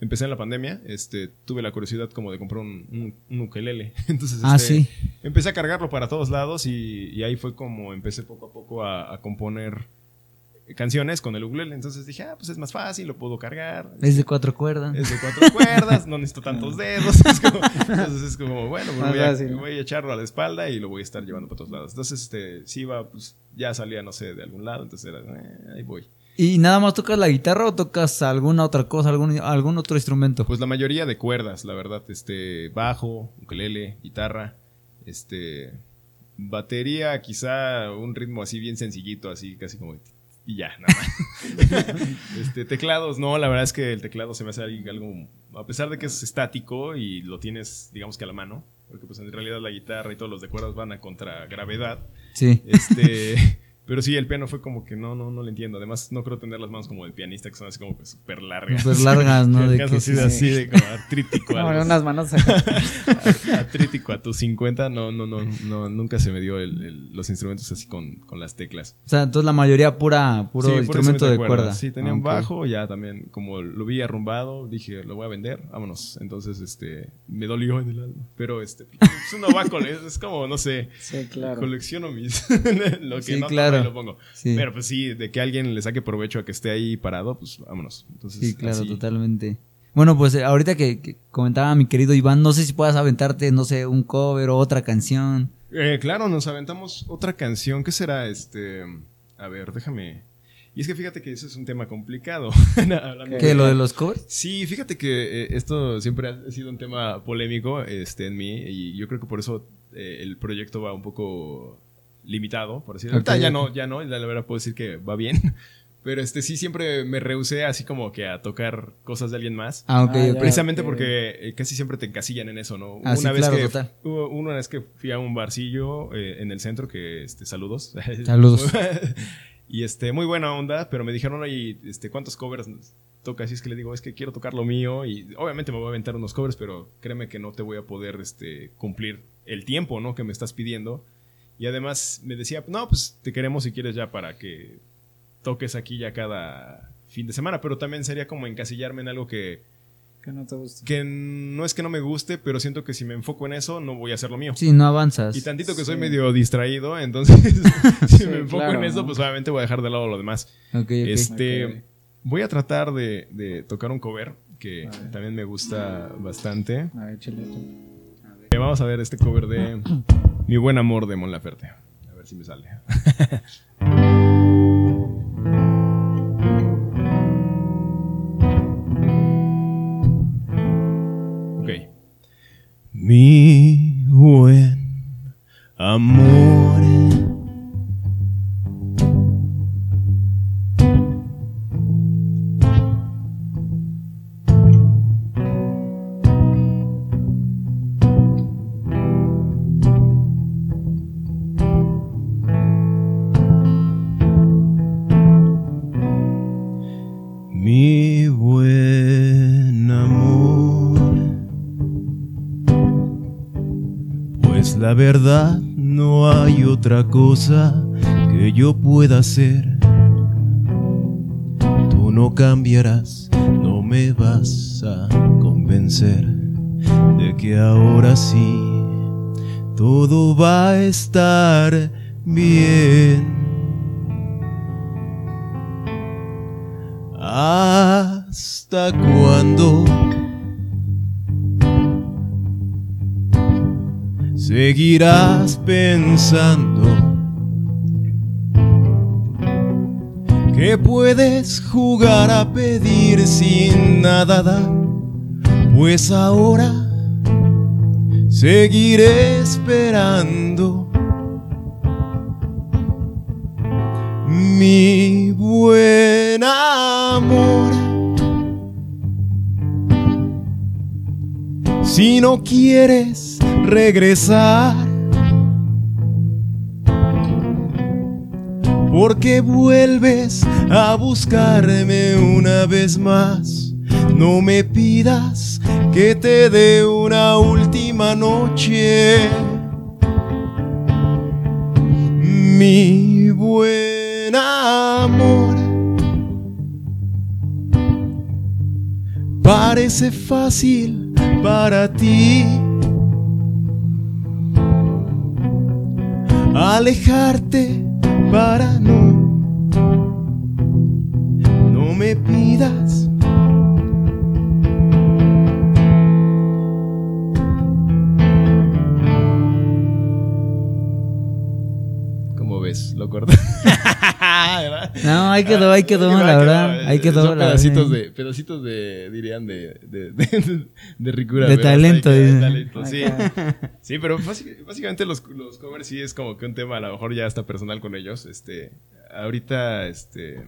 empecé en la pandemia, este, tuve la curiosidad como de comprar un, un, ukelele. Entonces, ah, este, sí. empecé a cargarlo para todos lados y, ahí fue como empecé poco a poco a, componer canciones con el ukulele. Entonces dije, ah, pues es más fácil, lo puedo cargar. Es de cuatro cuerdas. Es de cuatro cuerdas, no necesito tantos dedos. entonces es como, bueno, pues voy, a, voy, a, echarlo a la espalda y lo voy a estar llevando para todos lados. Entonces, este, sí iba, pues ya salía, no sé, de algún lado, entonces era, eh, ahí voy. ¿Y nada más tocas la guitarra o tocas alguna otra cosa, algún, algún otro instrumento? Pues la mayoría de cuerdas, la verdad. Este, bajo, ukelele, guitarra, este, batería, quizá un ritmo así bien sencillito, así casi como y ya, nada más. este, teclados, no, la verdad es que el teclado se me hace algo, a pesar de que es estático y lo tienes, digamos que a la mano, porque pues en realidad la guitarra y todos los de cuerdas van a contra gravedad. Sí. Este, pero sí, el piano fue como que no, no, no lo entiendo. Además, no creo tener las manos como el pianista, que son así como que súper largas. Súper largas, ¿no? De que así, sí, de, así de como artrítico. No, algo unas manos artrítico a tus 50, no, no, no, no, nunca se me dio el- el- los instrumentos así con, con las teclas. O sea, entonces la mayoría pura, puro Sí, puro instrumento de cuerda. Sí, tenía Ah, un ok. bajo, ya también, como lo vi arrumbado, dije, lo voy a vender, vámonos. Entonces, este, me dolió en el alma. Pero, este, es un novaco, es, es como, no sé, Sí, claro. colecciono mis, lo que Sí, no claro. Lo pongo. Sí. Pero pues sí, de que alguien le saque provecho a que esté ahí parado, pues vámonos. Entonces, Sí, claro, así. totalmente. Bueno, pues eh, ahorita que, que comentaba mi querido Iván, no sé si puedas aventarte, no sé, un cover o otra canción. Eh, claro, nos aventamos otra canción. ¿Qué será? Este, a ver, déjame. Y es que fíjate que ese es un tema complicado. ¿Qué? de- ¿Lo de los covers? Sí, fíjate que eh, esto siempre ha sido un tema polémico este, en mí y yo creo que por eso eh, el proyecto va un poco limitado, por decirlo. Ahorita Ok, ya no, ya no, la verdad puedo decir que va bien. Pero este sí siempre me rehusé así como que a tocar cosas de alguien más. Ah, ok, Ah, ya. Precisamente ok. porque eh, casi siempre te encasillan en eso, ¿no? Ah, sí, claro, total. hubo una vez que fui a un barcillo eh, en el centro, que este, saludos. Saludos. y este, muy buena onda, pero me dijeron, oye, este, ¿cuántos covers tocas? Y es que le digo, es que quiero tocar lo mío y obviamente me voy a aventar unos covers, pero créeme que no te voy a poder este, cumplir el tiempo, ¿no? Que me estás pidiendo. Y además me decía, no, pues te queremos si quieres ya para que toques aquí ya cada fin de semana, pero también sería como encasillarme en algo que, Que no te gusta. que no es que no me guste, pero siento que si me enfoco en eso, no voy a hacer lo mío. Sí, no avanzas. Y tantito que soy medio distraído, entonces si Sí, me enfoco claro, en eso, ¿no? pues obviamente voy a dejar de lado lo demás. Ok, ok. Este, voy a tratar de, de tocar un cover que A también me gusta bastante. A ver, chile tú. Eh, Vamos a ver este cover de Mi buen amor de Mon Laferte. A ver si me sale. Mi buen amor. Verdad no hay otra cosa que yo pueda hacer. Tú no cambiarás, no me vas a convencer de que ahora sí todo va a estar bien. ¿Hasta cuándo? Seguirás pensando que puedes jugar a pedir sin nada pues ahora seguiré esperando. Mi buen amor. Si no quieres regresar, porque vuelves a buscarme una vez más. No me pidas que te dé una última noche. Mi buen amor. Parece fácil para ti alejarte para no no me pidas ¿Cómo ves? ¿Lo corto? No, ahí quedó, ahí quedó, la verdad. Ahí quedó, Son la pedacitos verdad. de, pedacitos de, dirían, de, de, de, de ricura. De ¿verdad? talento, Ahí queda, dice. talento, sí. Sí, pero básic- básicamente los, los covers sí es como que un tema a lo mejor ya está personal con ellos. Este, ahorita, este,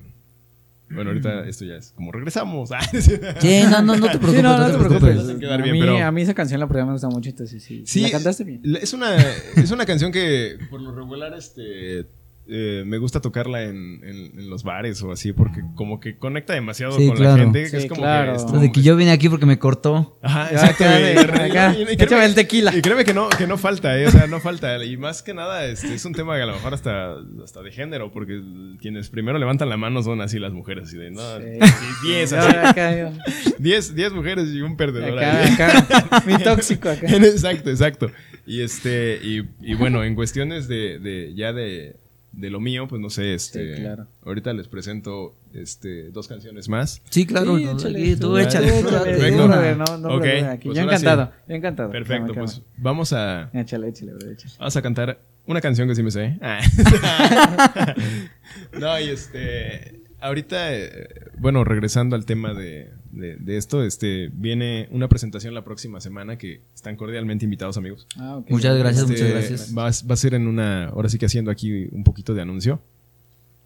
Bueno, ahorita esto ya es como regresamos. Sí, no, no, no te preocupes. Sí, no, no te preocupes. A bien, mí, pero- a mí esa canción la verdad me gusta mucho, entonces sí. Sí, La cantaste bien. Es una, es una canción que por lo regular este, eh, me gusta tocarla en, en- en los bares o así, porque como que conecta demasiado Sí, con claro. la gente. que Sí, es como claro. que es Lo como de que yo vine aquí porque me cortó. Ajá, exacto. acá, y- de- y- acá, y- y échame créeme- el tequila. Y créeme que no, que no falta, eh, o sea, no falta. Y más que nada, este, es un tema que a lo mejor hasta, hasta de género, porque quienes primero levantan la mano son así las mujeres, así de, no, Sí. 10, Yo así, acá, 10, 10 mujeres y un perdedor. acá, acá, mi tóxico acá. exacto, exacto. Y este, y, y bueno, en cuestiones de, de ya de, de lo mío, pues no sé, este. Sí, claro. Ahorita les presento este dos canciones más. Sí, claro. Sí, no, échale, tú échale. perfecto. no, no, Ok, brother, aquí. pues yo ahora sí. encantado, yo encantado. Perfecto, pues vamos a, Échale, échale, brother, échale. vamos a cantar una canción que sí me sé. Ah. no, y este. Ahorita, eh, bueno, regresando al tema de, de- de esto, este viene una presentación la próxima semana que están cordialmente invitados, amigos. Ah, ok. Muchas gracias, Este, muchas gracias. Va, a- va a ser en una, ahora sí que haciendo aquí un poquito de anuncio.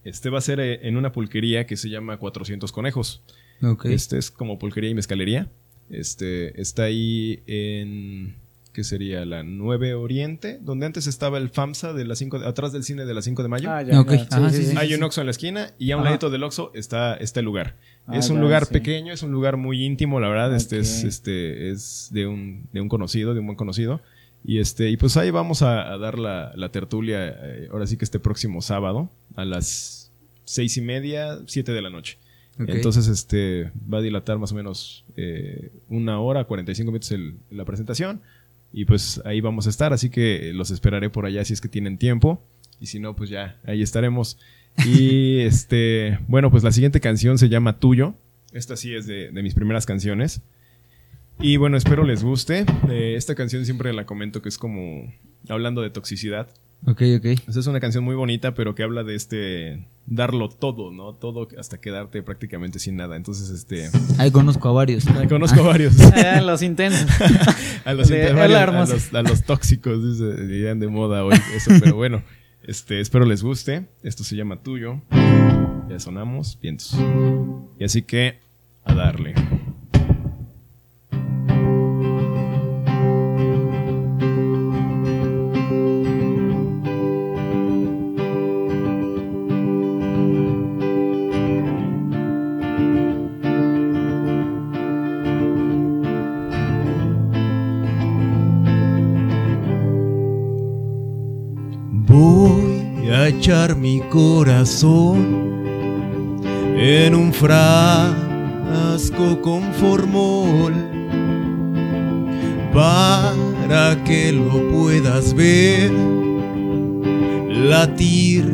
Este va a ser eh, en una pulquería que se llama 400 Conejos. Ok. Este es como pulquería y mezcalería. Este está ahí en ¿qué sería? La 9 Oriente, donde antes estaba el FAMSA de las 5 de- atrás del cine de las 5 de mayo. Ah, ya, Ok. ya. Ajá, sí, sí. Hay un Oxxo en la esquina y a un Ajá. ladito del Oxxo está este lugar. Ah, es un ya, lugar sí. pequeño, es un lugar muy íntimo, la verdad. Este es, este es de un, de un conocido, de un buen conocido. Y este, y pues ahí vamos a, a dar la, la tertulia, eh, ahora sí que este próximo sábado, a las seis y media, siete de la noche. Entonces, este va a dilatar más o menos eh, una hora, 45 minutos el- la presentación. Y pues ahí vamos a estar, así que los esperaré por allá si es que tienen tiempo. Y si no, pues ya, ahí estaremos. Y este, bueno, pues la siguiente canción se llama Tuyo. Esta sí es de, de mis primeras canciones. Y bueno, espero les guste. Eh, esta canción siempre la comento que es como hablando de toxicidad. Ok, ok. Esa es una canción muy bonita, pero que habla de este darlo todo, ¿no? Todo hasta quedarte prácticamente sin nada. Entonces, este Ahí conozco a varios. conozco a varios. Ah, los intensos. a los, varios- a los- a los tóxicos, dice, dirían de moda hoy. Eso, pero bueno, este, espero les guste. Esto se llama Tuyo. Ya sonamos, vientos. Y así que, a darle. Echar mi corazón en un frasco con formol para que lo puedas ver latir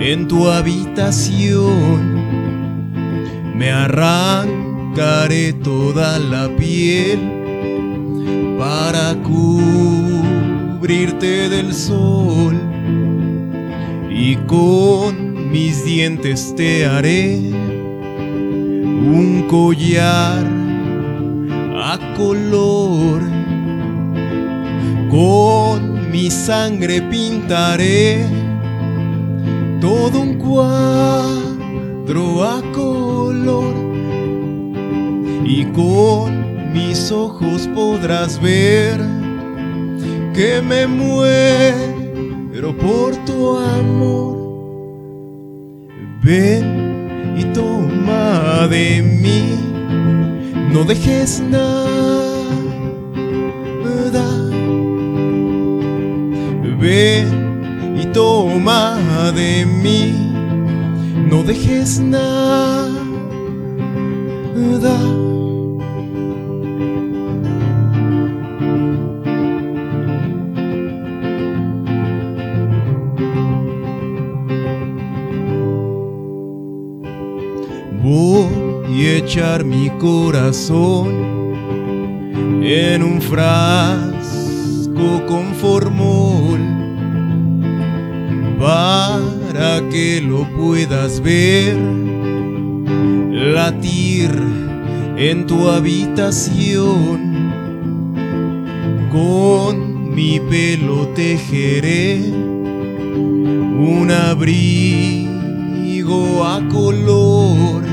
en tu habitación. Me arrancaré toda la piel para cubrirte del sol y con mis dientes te haré un collar a color. Con mi sangre pintaré todo un cuadro a color. Y con mis ojos podrás ver que me muero por tu amor. Ven y toma de mí, no dejes nada. Ven y toma de mí, no dejes nada. Mi corazón en un frasco con para que lo puedas ver latir en tu habitación. Con mi pelo tejeré un abrigo a color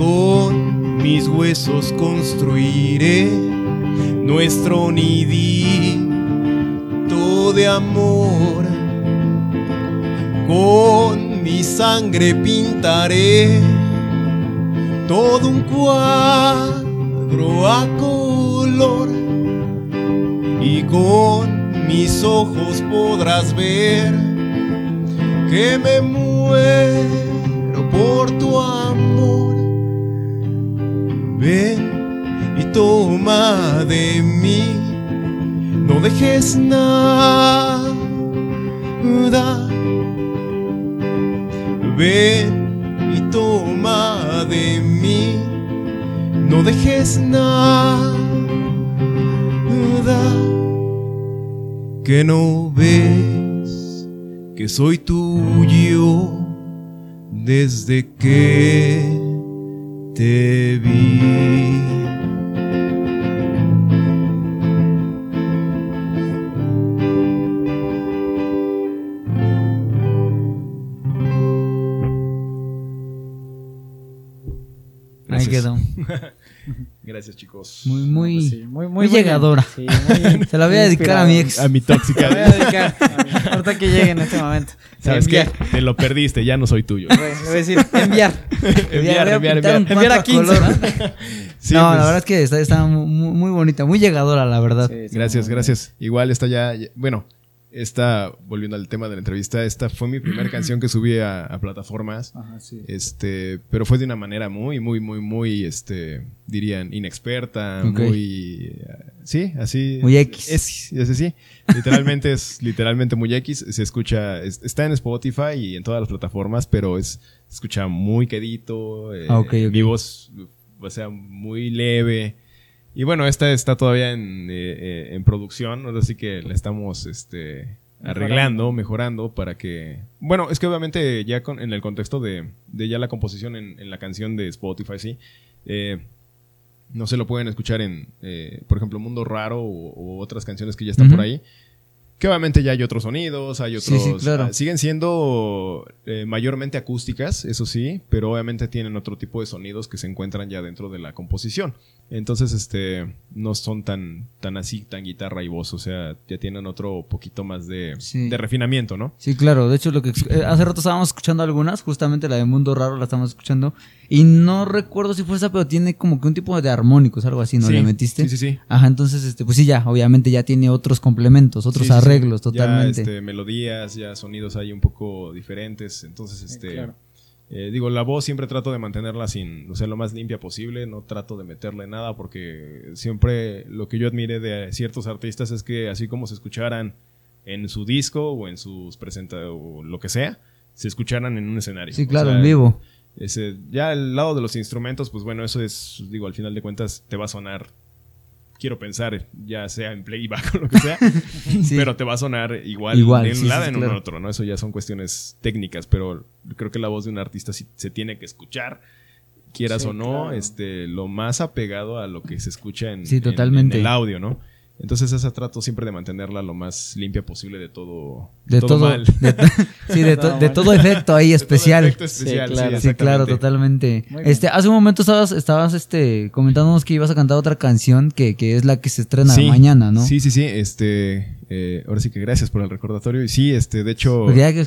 con mis huesos construiré nuestro nidito de amor. Con mi sangre pintaré todo un cuadro a color y con mis ojos podrás ver que me muero por tu amor. Ven y toma de mí, no dejes nada. Ven y toma de mí, no dejes nada. Que no ves que soy tuyo desde que te vi. Gracias, chicos. Muy, muy, Pues sí, muy, muy llegadora. Sí, muy- Se la voy a dedicar a mi ex. A mi Se la tóxica. voy a dedicar. a. Ahorita que llegue en este momento. ¿Sabes qué? Enviar. Te lo perdiste, ya no soy tuyo. Voy a decir, enviar. enviar, enviar, enviar. Enviar a cuatro 15, color. ¿no? Sí, no, pues, la verdad es que está, está muy, muy bonita, muy llegadora, la verdad. Gracias, gracias. Igual está ya- bueno, esta, volviendo al tema de la entrevista, esta fue mi primera canción que subí a, a plataformas. Ajá, sí. Este, pero fue de una manera muy, muy, muy, muy, este, dirían, inexperta, Ok. muy, eh, sí, así. Muy X. Es, es así. Literalmente es, literalmente muy X. Se escucha, es- está en Spotify y en todas las plataformas, pero es, se escucha muy quedito. eh, Ah, ok, ok. Mi voz, o sea, muy leve. Y bueno, esta está todavía en, eh, eh, en producción, así que la estamos, este, arreglando, mejorando para que... Bueno, es que obviamente ya con- en el contexto de, de ya la composición en, en la canción de Spotify, sí, eh, no se lo pueden escuchar en, eh, por ejemplo, Mundo Raro o, o otras canciones que ya están por ahí. Que obviamente ya hay otros sonidos, hay Sí, otros... sí, claro. ah, siguen siendo eh, mayormente acústicas, eso sí, pero obviamente tienen otro tipo de sonidos que se encuentran ya dentro de la composición. Entonces, este, no son tan, tan así, tan guitarra y voz, o sea, ya tienen otro poquito más de, Sí. de refinamiento, ¿no? Sí, claro. De hecho, lo que eh, hace rato estábamos escuchando algunas, justamente la de Mundo Raro la estamos escuchando. Y no recuerdo si fue esa, pero tiene como que un tipo de armónicos, algo así, ¿no? Sí, ¿Le metiste? Sí, sí, sí. Ajá, entonces, este, pues sí, ya, obviamente ya tiene otros complementos, otros Sí, arreglos, Ya, totalmente. este, melodías, ya sonidos ahí un poco diferentes. Entonces, este. claro. eh, digo, la voz siempre trato de mantenerla sin, o sea, lo más limpia posible. No trato de meterle nada porque siempre lo que yo admire de ciertos artistas es que así como se escucharan en su disco o en sus presentaciones o lo que sea, se escucharan en un escenario. Sí, O claro, sea, en vivo. ese, ya al lado de los instrumentos, pues bueno, eso es, digo, al final de cuentas te va a sonar, quiero pensar, ya sea en playback o lo que sea, Sí. pero te va a sonar igual, Igual, de un sí, lado sí, en un otro, ¿no? Eso ya son cuestiones técnicas, pero creo que la voz de un artista se tiene que escuchar, quieras o no, claro. este, lo más apegado a lo que se escucha en, Sí, en- totalmente. en el audio, ¿no? Entonces esa trato siempre de mantenerla lo más limpia posible de todo, De todo, mal. de to- sí, de, to- Todo de todo efecto ahí De todo especial. efecto especial, Sí, claro. sí, Sí, claro, totalmente. Este, hace un momento estabas, estabas este, comentándonos que ibas a cantar otra canción que, que es la que se estrena Sí, mañana, ¿no? Sí, sí, sí. Este, eh, ahora sí que gracias por el recordatorio. Y sí, este, de hecho, que-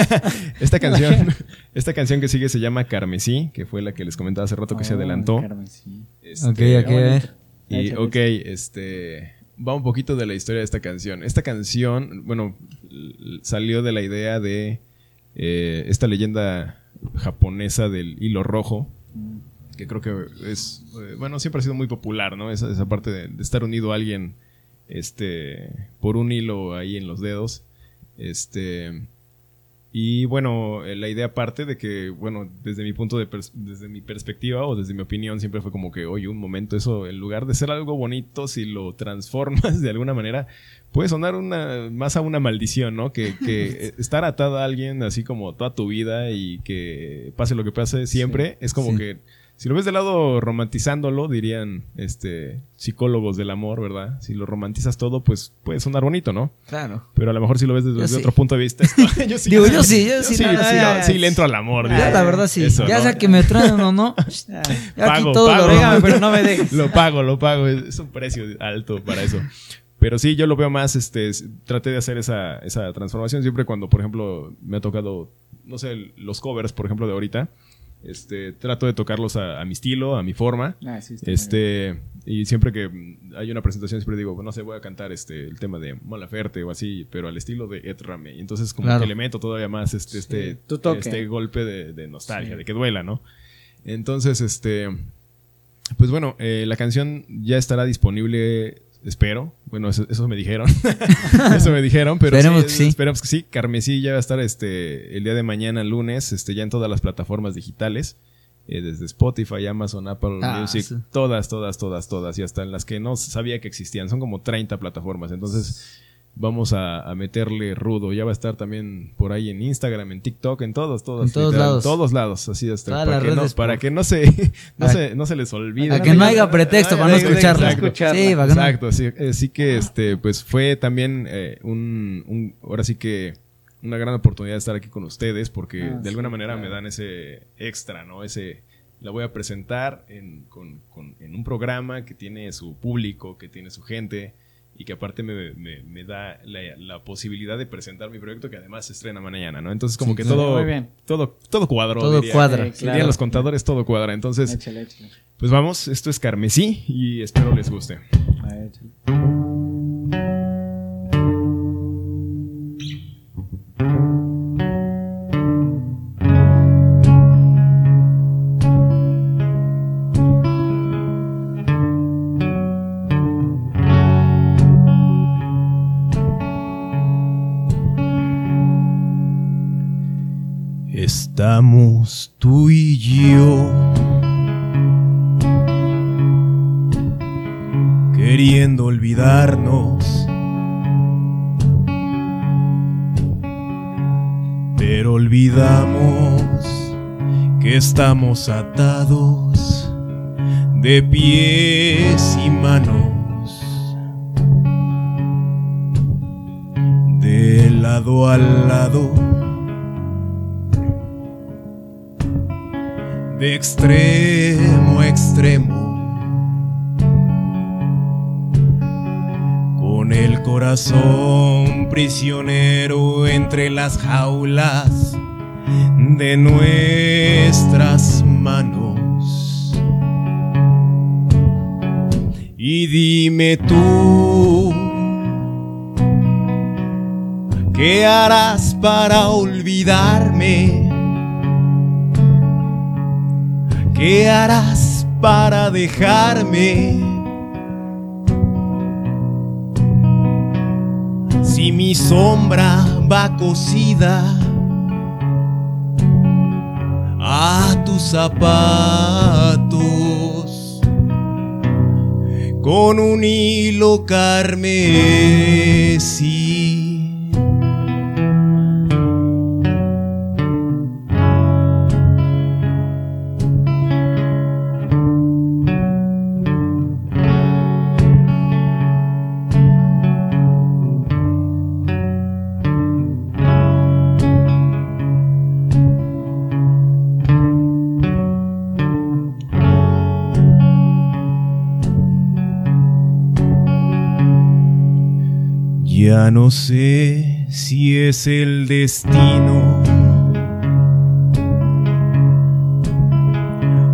esta canción, esta canción que sigue se llama Carmesí, que fue la que les comentaba hace rato que se Oh, adelantó. Carmen, sí. Este, Ok, ok. Y, ok, este, va un poquito de la historia de esta canción. Esta canción, bueno, salió de la idea de eh, esta leyenda japonesa del hilo rojo, que creo que es, eh, bueno, siempre ha sido muy popular, ¿no? Esa, esa parte de, de estar unido a alguien, este, por un hilo ahí en los dedos, este, y bueno, eh, la idea parte de que, bueno, desde mi punto de, desde mi perspectiva o desde mi opinión siempre fue como que, oye, un momento, eso, en lugar de ser algo bonito, si lo transformas de alguna manera, puede sonar una, más a una maldición, ¿no? Que, que estar atado a alguien así como toda tu vida y que pase lo que pase siempre, es como Sí. que si lo ves de lado romantizándolo, dirían este psicólogos del amor, ¿verdad? Si lo romantizas todo, pues puede sonar bonito, ¿no? Claro. Pero a lo mejor si lo ves desde, Yo desde sí. otro punto de vista. yo sí, Digo, yo sí, yo sí, sí, no, sí, ya, no, sí le entro al amor. Ya, digo. la verdad sí. Eso, ya sea que me traen o no. Ya. Ya aquí Pago, todo pago. lo romántico. pero no me dejes. Lo pago, lo pago. Es, un precio alto para eso. Pero sí, yo lo veo más, este, traté de hacer esa, esa transformación siempre cuando, por ejemplo, me ha tocado, no sé, los covers, por ejemplo, de ahorita. Este, trato de tocarlos a, a mi estilo, a mi forma. Ah, sí. Este, y siempre que hay una presentación, siempre digo, no sé, voy a cantar este, el tema de Mon Laferte o así, pero al estilo de Ed Ramey. Entonces, como Claro. que le meto todavía más este, este, este golpe de, de nostalgia, Sí. de que duela, ¿no? Entonces, este, pues bueno, eh, la canción ya estará disponible, espero. Bueno, eso, eso me dijeron. eso me dijeron, pero Esperemos que sí. Esperemos que sí. Carmesí ya va a estar este, el día de mañana, lunes, este, ya en todas las plataformas digitales. eh, desde Spotify, Amazon, Apple Ah, Music, sí. todas, todas, todas, todas. Y hasta en las que no sabía que existían. Son como 30 plataformas. Entonces, vamos a, a meterle rudo. Ya va a estar también por ahí en Instagram, en TikTok, en todos, todos. En todos literal, lados. todos lados. Así hasta Todas para, que no, para que no se, no, se, no se les olvide. A que no haya pretexto para no Exacto, escucharla. escucharla. Sí, para que no- Exacto, sí, eh, sí que este, pues fue también eh, un, un- ahora sí que una gran oportunidad de estar aquí con ustedes porque Ah, de sí, alguna manera claro. me dan ese extra, ¿no? Ese, la voy a presentar en, con- con- en un programa que tiene su público, que tiene su gente y que aparte me, me- me da la, la posibilidad de presentar mi proyecto que además se estrena mañana, ¿no? Entonces como Sí, que claro. todo, Muy bien. todo, todo cuadro. Todo diría. cuadra. Sí, Dirían claro. los contadores, todo cuadra. Entonces, Échale, échale. pues vamos, esto es Carmesí y espero les guste. A ver, Estamos tú y yo. Queriendo olvidarnos, pero olvidamos que estamos atados de pies y manos, de lado a lado. De extremo extremo, con el corazón prisionero entre las jaulas de nuestras manos. Y dime tú, ¿qué harás para olvidarme? ¿Qué harás para dejarme? Si mi sombra va cosida a tus zapatos con un hilo carmesí. Ya no sé si es el destino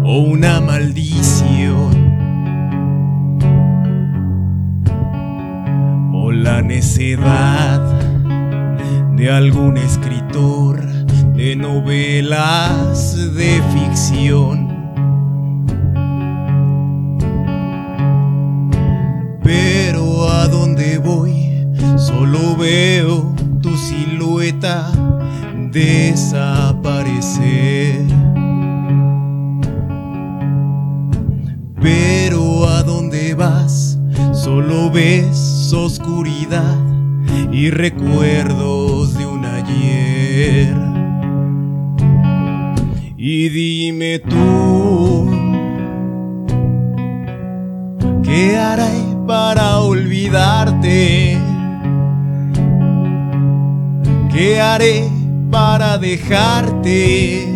o una maldición o la necedad de algún escritor de novelas de ficción. veo tu silueta desaparecer. Pero a dónde vas, solo ves oscuridad y recuerdos de un ayer. Y dime tú, ¿qué harás? Para dejarte?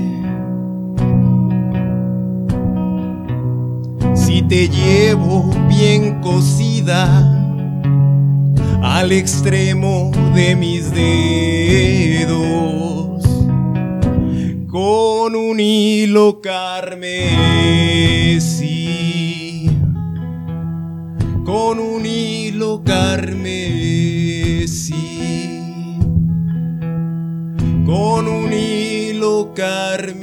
Si te llevo bien cosida al extremo de mis dedos con un hilo carmesí con un hilo carmesí con un hilo carmesí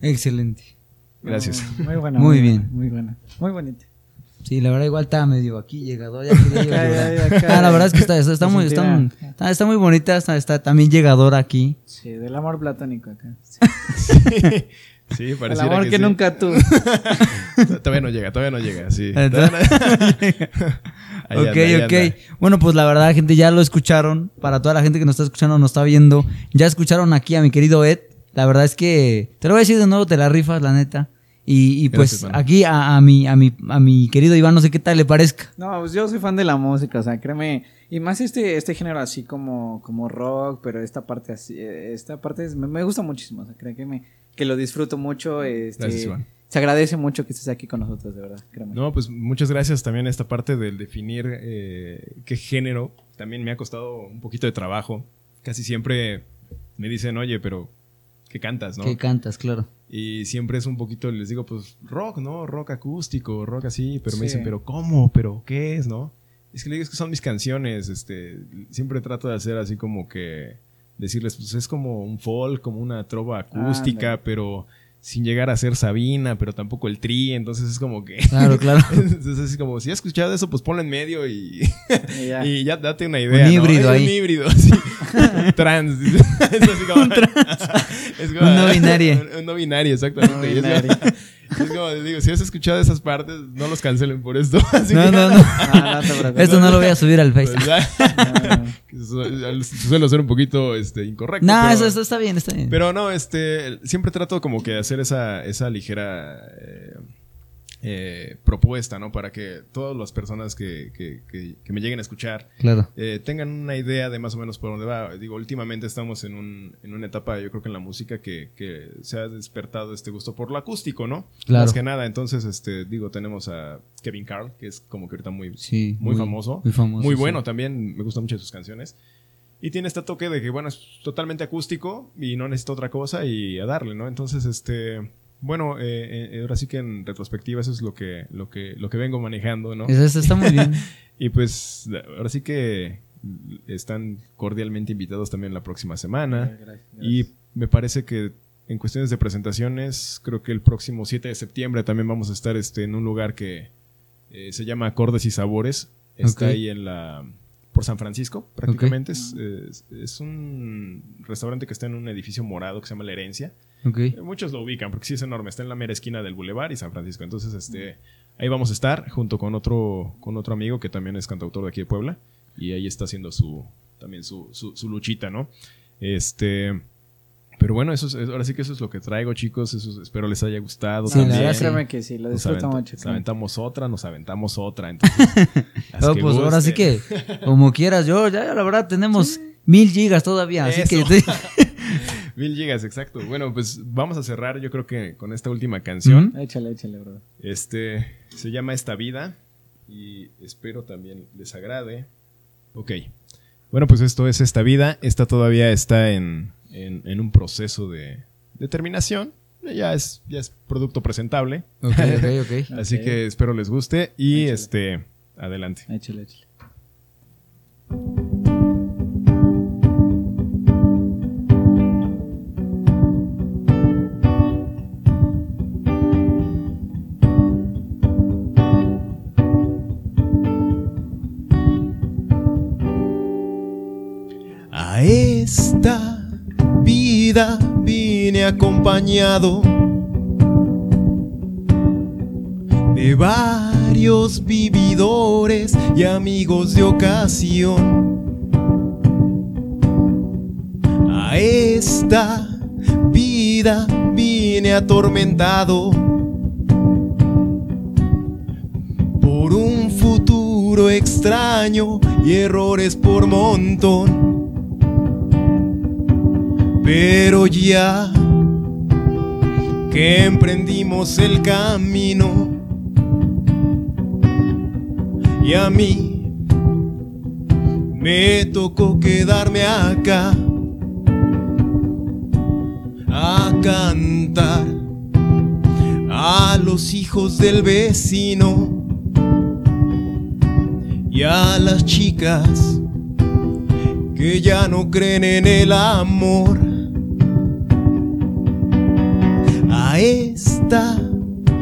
Excelente. Gracias. Muy buena. Muy buena, bien. Muy buena. Muy bonita. Sí, la verdad igual estaba medio aquí llegador. Ya quería Acá. Ah, la verdad es que está, está, está Se muy, está, sentirá. está, está muy bonita, está, está también llegadora aquí. Sí, del amor platónico acá. Sí. Sí, El pareciera amor que, sí. nunca tuve. Todavía no llega, todavía no llega, sí. Entonces- Ahí ok, anda, ok. anda. Bueno, pues la verdad, gente, ya lo escucharon. Para toda la gente que nos está escuchando, nos está viendo, ya escucharon aquí a mi querido Ed. La verdad es que te lo voy a decir de nuevo, te la rifas, la neta. Y, y pues Gracias, aquí a, a mi, a, mi, a mi querido Iván, no sé qué tal le parezca. No, pues yo soy fan de la música, o sea, créeme. Y más este, este género así como, como rock, pero esta parte así, eh, esta parte es- me, me gusta muchísimo, o sea, créeme que lo disfruto mucho. Este, Gracias, Iván. Se agradece mucho que estés aquí con nosotros, de verdad, créeme. No, pues muchas gracias también esta parte del definir eh, qué género. También me ha costado un poquito de trabajo. Casi siempre me dicen, oye, pero ¿qué cantas, no? Que cantas, claro. Y siempre es un poquito, les digo, pues rock, ¿no? Rock acústico, rock así, pero me dicen, pero ¿cómo? ¿Pero qué es, no? Es que le digo, es que son mis canciones, este, siempre trato de hacer así como que, decirles, pues es como un folk, como una trova acústica, pero sin llegar a ser Sabina, pero tampoco el tri, entonces es como que... Claro, claro. Entonces es como, si has escuchado eso, pues ponlo en medio y, Y ya. y ya date una idea. Un ¿no? híbrido Es ahí. Un híbrido, sí. Trans. es así como, es como- Un no binario. Un, un no binario, exactamente. No es-. Es como, digo, si has escuchado esas partes, no los cancelen por esto. Así No, que- no, no. Ah, no te. Esto no lo voy a subir al Pues Face. su- suelo ser un poquito este, incorrecto. No, pero- eso, eso está bien, está bien. pero no, este, siempre trato como que de hacer esa, esa ligera eh, eh, propuesta, ¿no? Para que todas las personas que, que- que- que me lleguen a escuchar claro. eh, tengan una idea de más o menos por dónde va. Digo, últimamente estamos en, un, en una etapa, yo creo que en la música, que, se ha despertado este gusto por lo acústico, ¿no? Claro. Más que nada, entonces, este, digo, tenemos a Kevin Carl, que es como que ahorita muy, Sí. muy, famoso. Muy famoso. Muy sí. bueno también, me gustan mucho sus canciones. Y tiene este toque de que, bueno, es totalmente acústico y no necesita otra cosa y a darle, ¿no? Entonces, este, bueno, eh, eh, ahora sí que en retrospectiva eso es lo que, lo que, lo que vengo manejando, ¿no? Eso, eso está muy bien. Y pues, ahora sí que están cordialmente invitados también la próxima semana. gracias, Y me parece que en cuestiones de presentaciones, creo que el próximo 7 de septiembre también vamos a estar este, en un lugar que eh, se llama Acordes y Sabores. Está ahí en la por San Francisco, prácticamente. Es, es- es un restaurante que está en un edificio morado que se llama La Herencia. Ok. Eh, Muchos lo ubican porque sí es enorme. Está en la mera esquina del Boulevard y San Francisco. Entonces, este, ahí vamos a estar junto con otro, con otro amigo que también es cantautor de aquí de Puebla. Y ahí está haciendo su, también su, su, su luchita, ¿no? Este, pero bueno, eso es, ahora sí que eso es lo que traigo, chicos. Eso es- espero les haya gustado. Sí, la también. verdad, sí. créeme que sí, lo Nos, disfruto mucho. nos créeme. aventamos otra, nos aventamos otra. Entonces, No, que pues ahora sí que, como quieras, yo ya la verdad tenemos mil gigas todavía, así que Eso. Mil gigas, exacto. Bueno, pues vamos a cerrar, yo creo que con esta última canción. Échale, échale, bro. Este se llama Esta Vida y espero también les agrade. Ok. Bueno, pues esto es Esta Vida. Esta todavía está en, en- en un proceso de, de terminación. Ya es, ya es producto presentable. Ok, ok, ok. Así que espero les guste y Échale. este adelante. Échale, échale. Acompañado de varios vividores y amigos de ocasión. A esta vida vine atormentado por un futuro extraño y errores por montón. Pero ya que emprendimos el camino y a mí me tocó quedarme acá a cantar a los hijos del vecino y a las chicas que ya no creen en el amor. Esta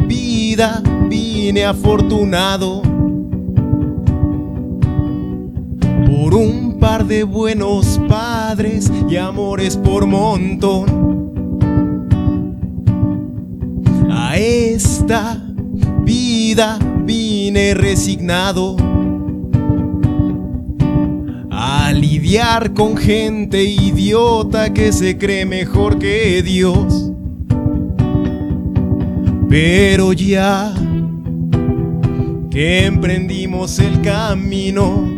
vida vine afortunado por un par de buenos padres y amores por montón. A esta vida vine resignado a lidiar con gente idiota que se cree mejor que Dios. Pero ya que emprendimos el camino,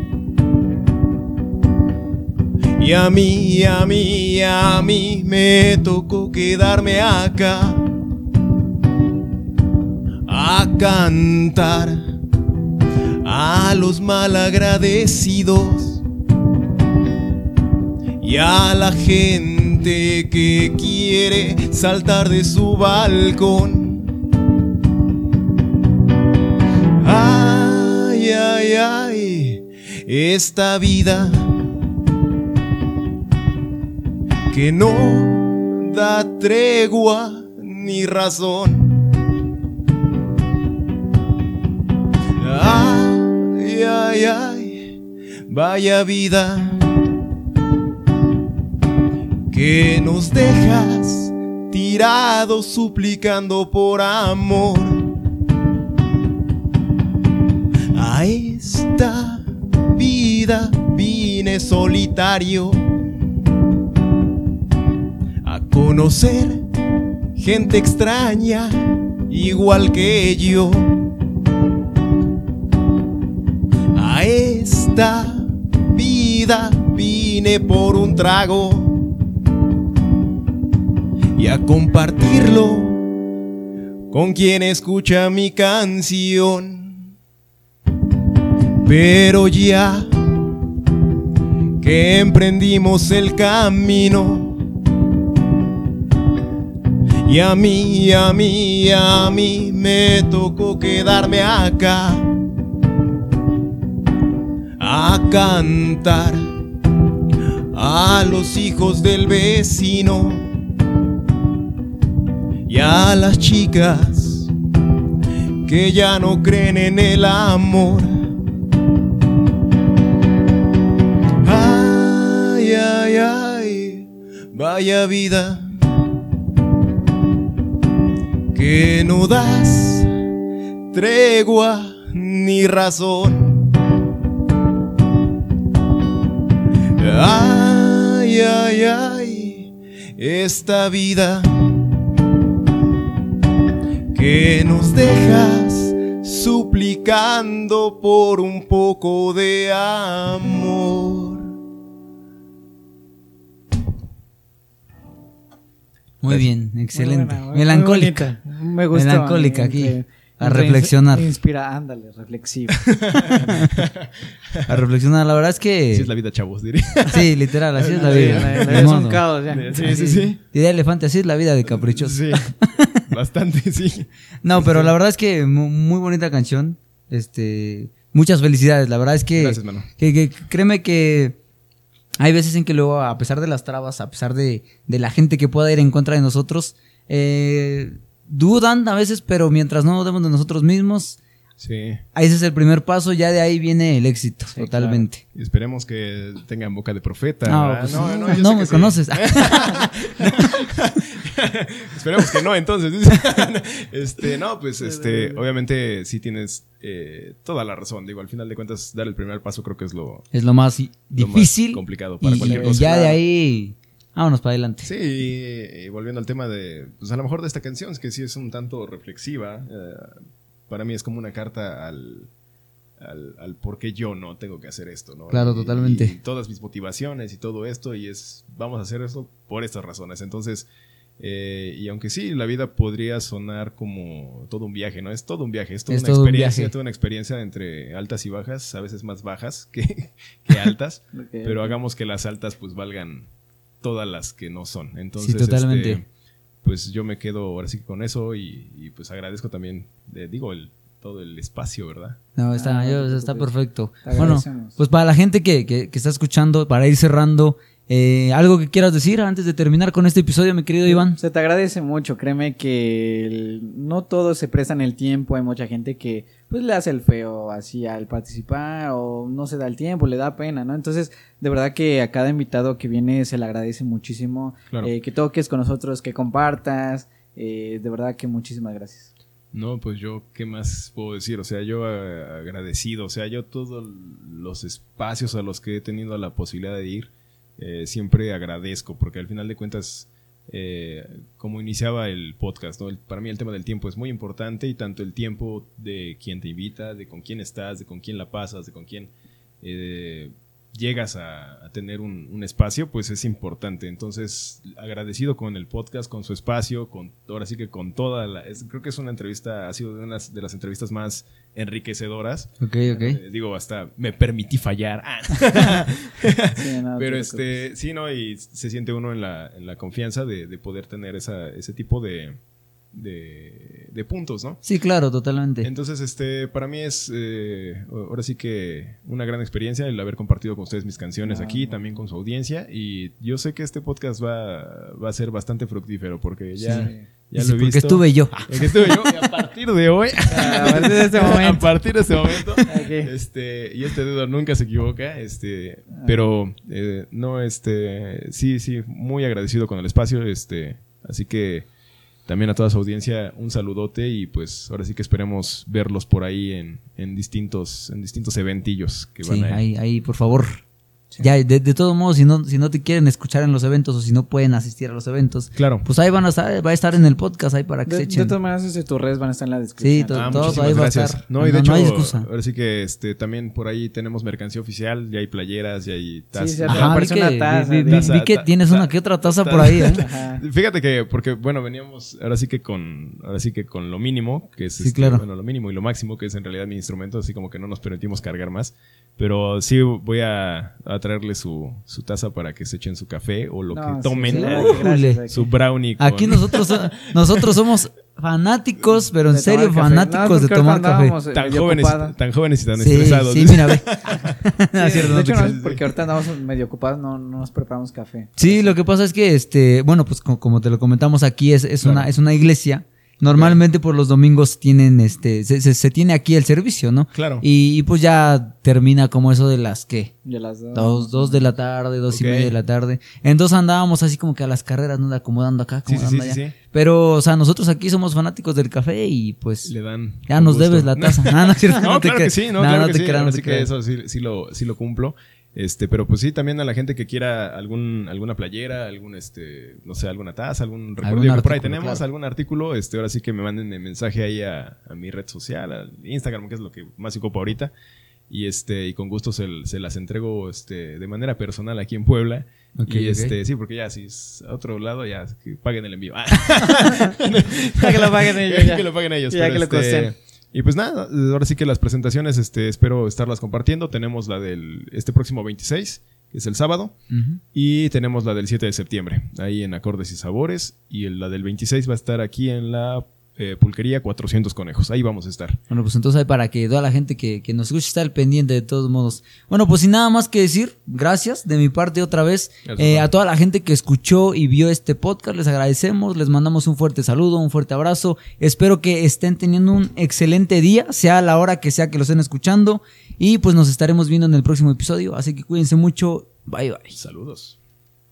y a mí, a mí, a mí me tocó quedarme acá a cantar a los malagradecidos y a la gente que quiere saltar de su balcón. Esta vida que no da tregua ni razón. Ay, ay, ay, vaya vida que nos dejas tirados suplicando por amor. A esta vine solitario a conocer gente extraña igual que yo. A esta vida vine por un trago y a compartirlo con quien escucha mi canción. Pero ya emprendimos el camino, y a mí, a mí, a mí me tocó quedarme acá. A cantar a los hijos del vecino. Y a las chicas que ya no creen en el amor. Vaya vida que no das tregua ni razón. Ay, ay, ay, esta vida que nos dejas suplicando por un poco de amor. Muy bien, excelente. Muy buena, muy- Melancólica. muy. Me gustó. Melancólica aquí, Entre- a entre reflexionar. ins- Inspira, ándale, reflexiva. A reflexionar. La verdad es que. Así es la vida, chavos, diría. Sí, literal, así es la Sí, vida. la- la vida es un caos, ya. Sí, sí, sí. Diría elefante, así es la vida de caprichoso. Sí, bastante, sí. No, pero la verdad es que mu- muy bonita canción. Este, muchas felicidades. La verdad es que, Gracias, mano. que, que créeme que hay veces en que luego, a pesar de las trabas, a pesar de, la gente que pueda ir en contra de nosotros, eh, dudan a veces, pero mientras no dudemos de nosotros mismos, Sí. ese es el primer paso. Ya de ahí viene el éxito, Sí, totalmente. Y esperemos que tengan boca de profeta. No, ¿verdad? pues, no, no, yo sé no que me sí. conoces. Esperemos que no, entonces. este, no, pues, este, obviamente sí tienes eh, toda la razón. Digo, al final de cuentas, dar el primer paso creo que es lo, es lo más lo más difícil. complicado para y cualquier cosa. ya de ahí Vámonos para adelante. Sí, y, y volviendo al tema de, pues a lo mejor de esta canción, es que sí es un tanto reflexiva. eh, para mí es como una carta al, al, al por qué yo no tengo que hacer esto, ¿no? Claro, Y- totalmente. Y todas mis motivaciones y todo esto, y es, vamos a hacer esto por estas razones. Entonces, eh, y aunque sí, la vida podría sonar como todo un viaje, ¿no? Es todo un viaje, es toda Es una todo un experiencia, viaje. toda una experiencia entre altas y bajas, a veces más bajas que, que altas, pero hagamos que las altas pues valgan todas las que no son. Entonces, Sí, totalmente. este, pues yo me quedo ahora sí que con eso y, y, pues agradezco también, digo, el, todo el espacio, ¿verdad? No, está, Ah, yo- está perfecto. Bueno, pues para la gente que, que- que está escuchando, para ir cerrando, eh, algo que quieras decir antes de terminar con este episodio, mi querido Iván. Se te agradece mucho, créeme que el- no todos se prestan el tiempo, hay mucha gente que pues le hace el feo así al participar o no se da el tiempo, le da pena, ¿no? Entonces, de verdad que a cada invitado que viene se le agradece muchísimo Claro. eh, que toques con nosotros, que compartas, eh, de verdad que muchísimas gracias. No, pues yo, ¿qué más puedo decir? O sea, yo agradecido, o sea, yo todos los espacios a los que he tenido la posibilidad de ir, eh, siempre agradezco, porque al final de cuentas, eh, como iniciaba el podcast, ¿no? El- para mí el tema del tiempo es muy importante y tanto el tiempo de quien te invita, de con quién estás, de con quién la pasas, de con quién eh, llegas a, a tener un, un espacio, pues es importante. Entonces, agradecido con el podcast, con su espacio, con ahora sí que con toda la... es- creo que es una entrevista, ha sido de unas de las entrevistas más enriquecedoras. Ok, ok. Eh, digo, hasta me permití fallar. Ah. Sí, no, te Pero este, sí, ¿no? Y se siente uno en la, en la confianza de, de poder tener esa, ese tipo de, de, de puntos, ¿no? Sí, claro, totalmente. Entonces, este, para mí es eh, ahora sí que una gran experiencia el haber compartido con ustedes mis canciones Ah. aquí, también con su audiencia. Y yo sé que este podcast va, va a ser bastante fructífero porque ya, Sí. ya Sí, lo he porque visto. estuve yo. Porque estuve yo. Y a partir de hoy, A partir de este a momento. partir de este momento, este, y este dedo nunca se equivoca, este, pero eh, no, este, sí, sí, muy agradecido con el espacio, este, así que también a toda su audiencia un saludote y pues ahora sí que esperemos verlos por ahí en, en distintos, en distintos eventillos que van Sí, a ahí, ahí, por favor. Ya, de, de todos modos, si no, si no te quieren escuchar en los eventos o si no pueden asistir a los eventos, Claro. pues ahí van a estar, va a estar en el podcast ahí para que De, se de echen. todas maneras, tus redes van a estar en la Sí, descripción. to- Ah, todo ahí va a gracias. estar. No, y de No, hecho, no hay excusa. ahora sí que este, también por ahí tenemos mercancía oficial, ya hay playeras, ya hay tazas. Sí, sí, Ajá, vi parece que, una taza, vi- vi- taza, vi que ta- tienes ta- una que otra taza ta- por ahí, ¿eh? Fíjate que, porque, bueno, veníamos ahora sí que con, ahora sí que con lo mínimo, que es Sí, este, claro. bueno, lo mínimo y lo máximo, que es en realidad mi instrumento, así como que no nos permitimos cargar más. Pero sí voy a, a traerle su, su taza para que se echen su café o lo No, que tomen. sí, gracias. Su brownie. con- Aquí nosotros, so- nosotros somos fanáticos, pero en De serio tomar café. fanáticos No, de tomar café. eh, tan jóvenes, tan jóvenes y tan Sí, estresados. sí, mira, ve. No, Sí, cierto, no de te hecho, no, porque ahorita andamos medio ocupados, no, no nos preparamos café. Sí, lo que pasa es que, este, bueno, pues co- como te lo comentamos aquí, es, es, Claro. una, es una iglesia. Normalmente por los domingos tienen, este, se, se- se tiene aquí el servicio, ¿no? Claro. Y, y pues ya termina como eso de las, ¿qué? De las dos. Dos, dos de la tarde, dos y media de la tarde. Entonces andábamos así como que a las carreras, ¿no? Acomodando acá, acomodando sí, sí, allá. sí. Pero, o sea, nosotros aquí somos fanáticos del café y pues Le dan. ya nos gusto. debes la taza. No, no No, te claro que creas. sí, no, No, claro no que te sí. creas, no te que eso sí, sí lo, sí lo cumplo. Este, pero pues sí, también a la gente que quiera algún, alguna playera, algún este, no sé, alguna taza, algún recuerdo por ahí tenemos, claro. algún artículo, este, ahora sí que me manden el mensaje ahí a, a mi red social, al Instagram, que es lo que más ocupo ahorita. Y este, y con gusto se, se las entrego este, de manera personal aquí en Puebla. Y este, sí, porque ya si es a otro lado, ya que paguen el envío. Ya que lo paguen ellos. Ya ya. que lo paguen ellos. Ya pero que lo este, costen. Y pues nada, ahora sí que las presentaciones, este, espero estarlas compartiendo. Tenemos la del este próximo 26, que es el sábado, y tenemos la del 7 de septiembre, ahí en Acordes y Sabores, y la del 26 va a estar aquí en la eh, pulquería 400 Conejos. Ahí vamos a estar. Bueno, pues entonces para que toda la gente que, que nos escuche esté al pendiente de todos modos. Bueno, pues sin nada más que decir, gracias de mi parte otra vez. Eh, a toda la gente que escuchó y vio este podcast, les agradecemos, les mandamos un fuerte saludo, un fuerte abrazo. Espero que estén teniendo un excelente día, sea la hora que sea que lo estén escuchando. Y pues nos estaremos viendo en el próximo episodio, así que cuídense mucho. Bye bye. Saludos.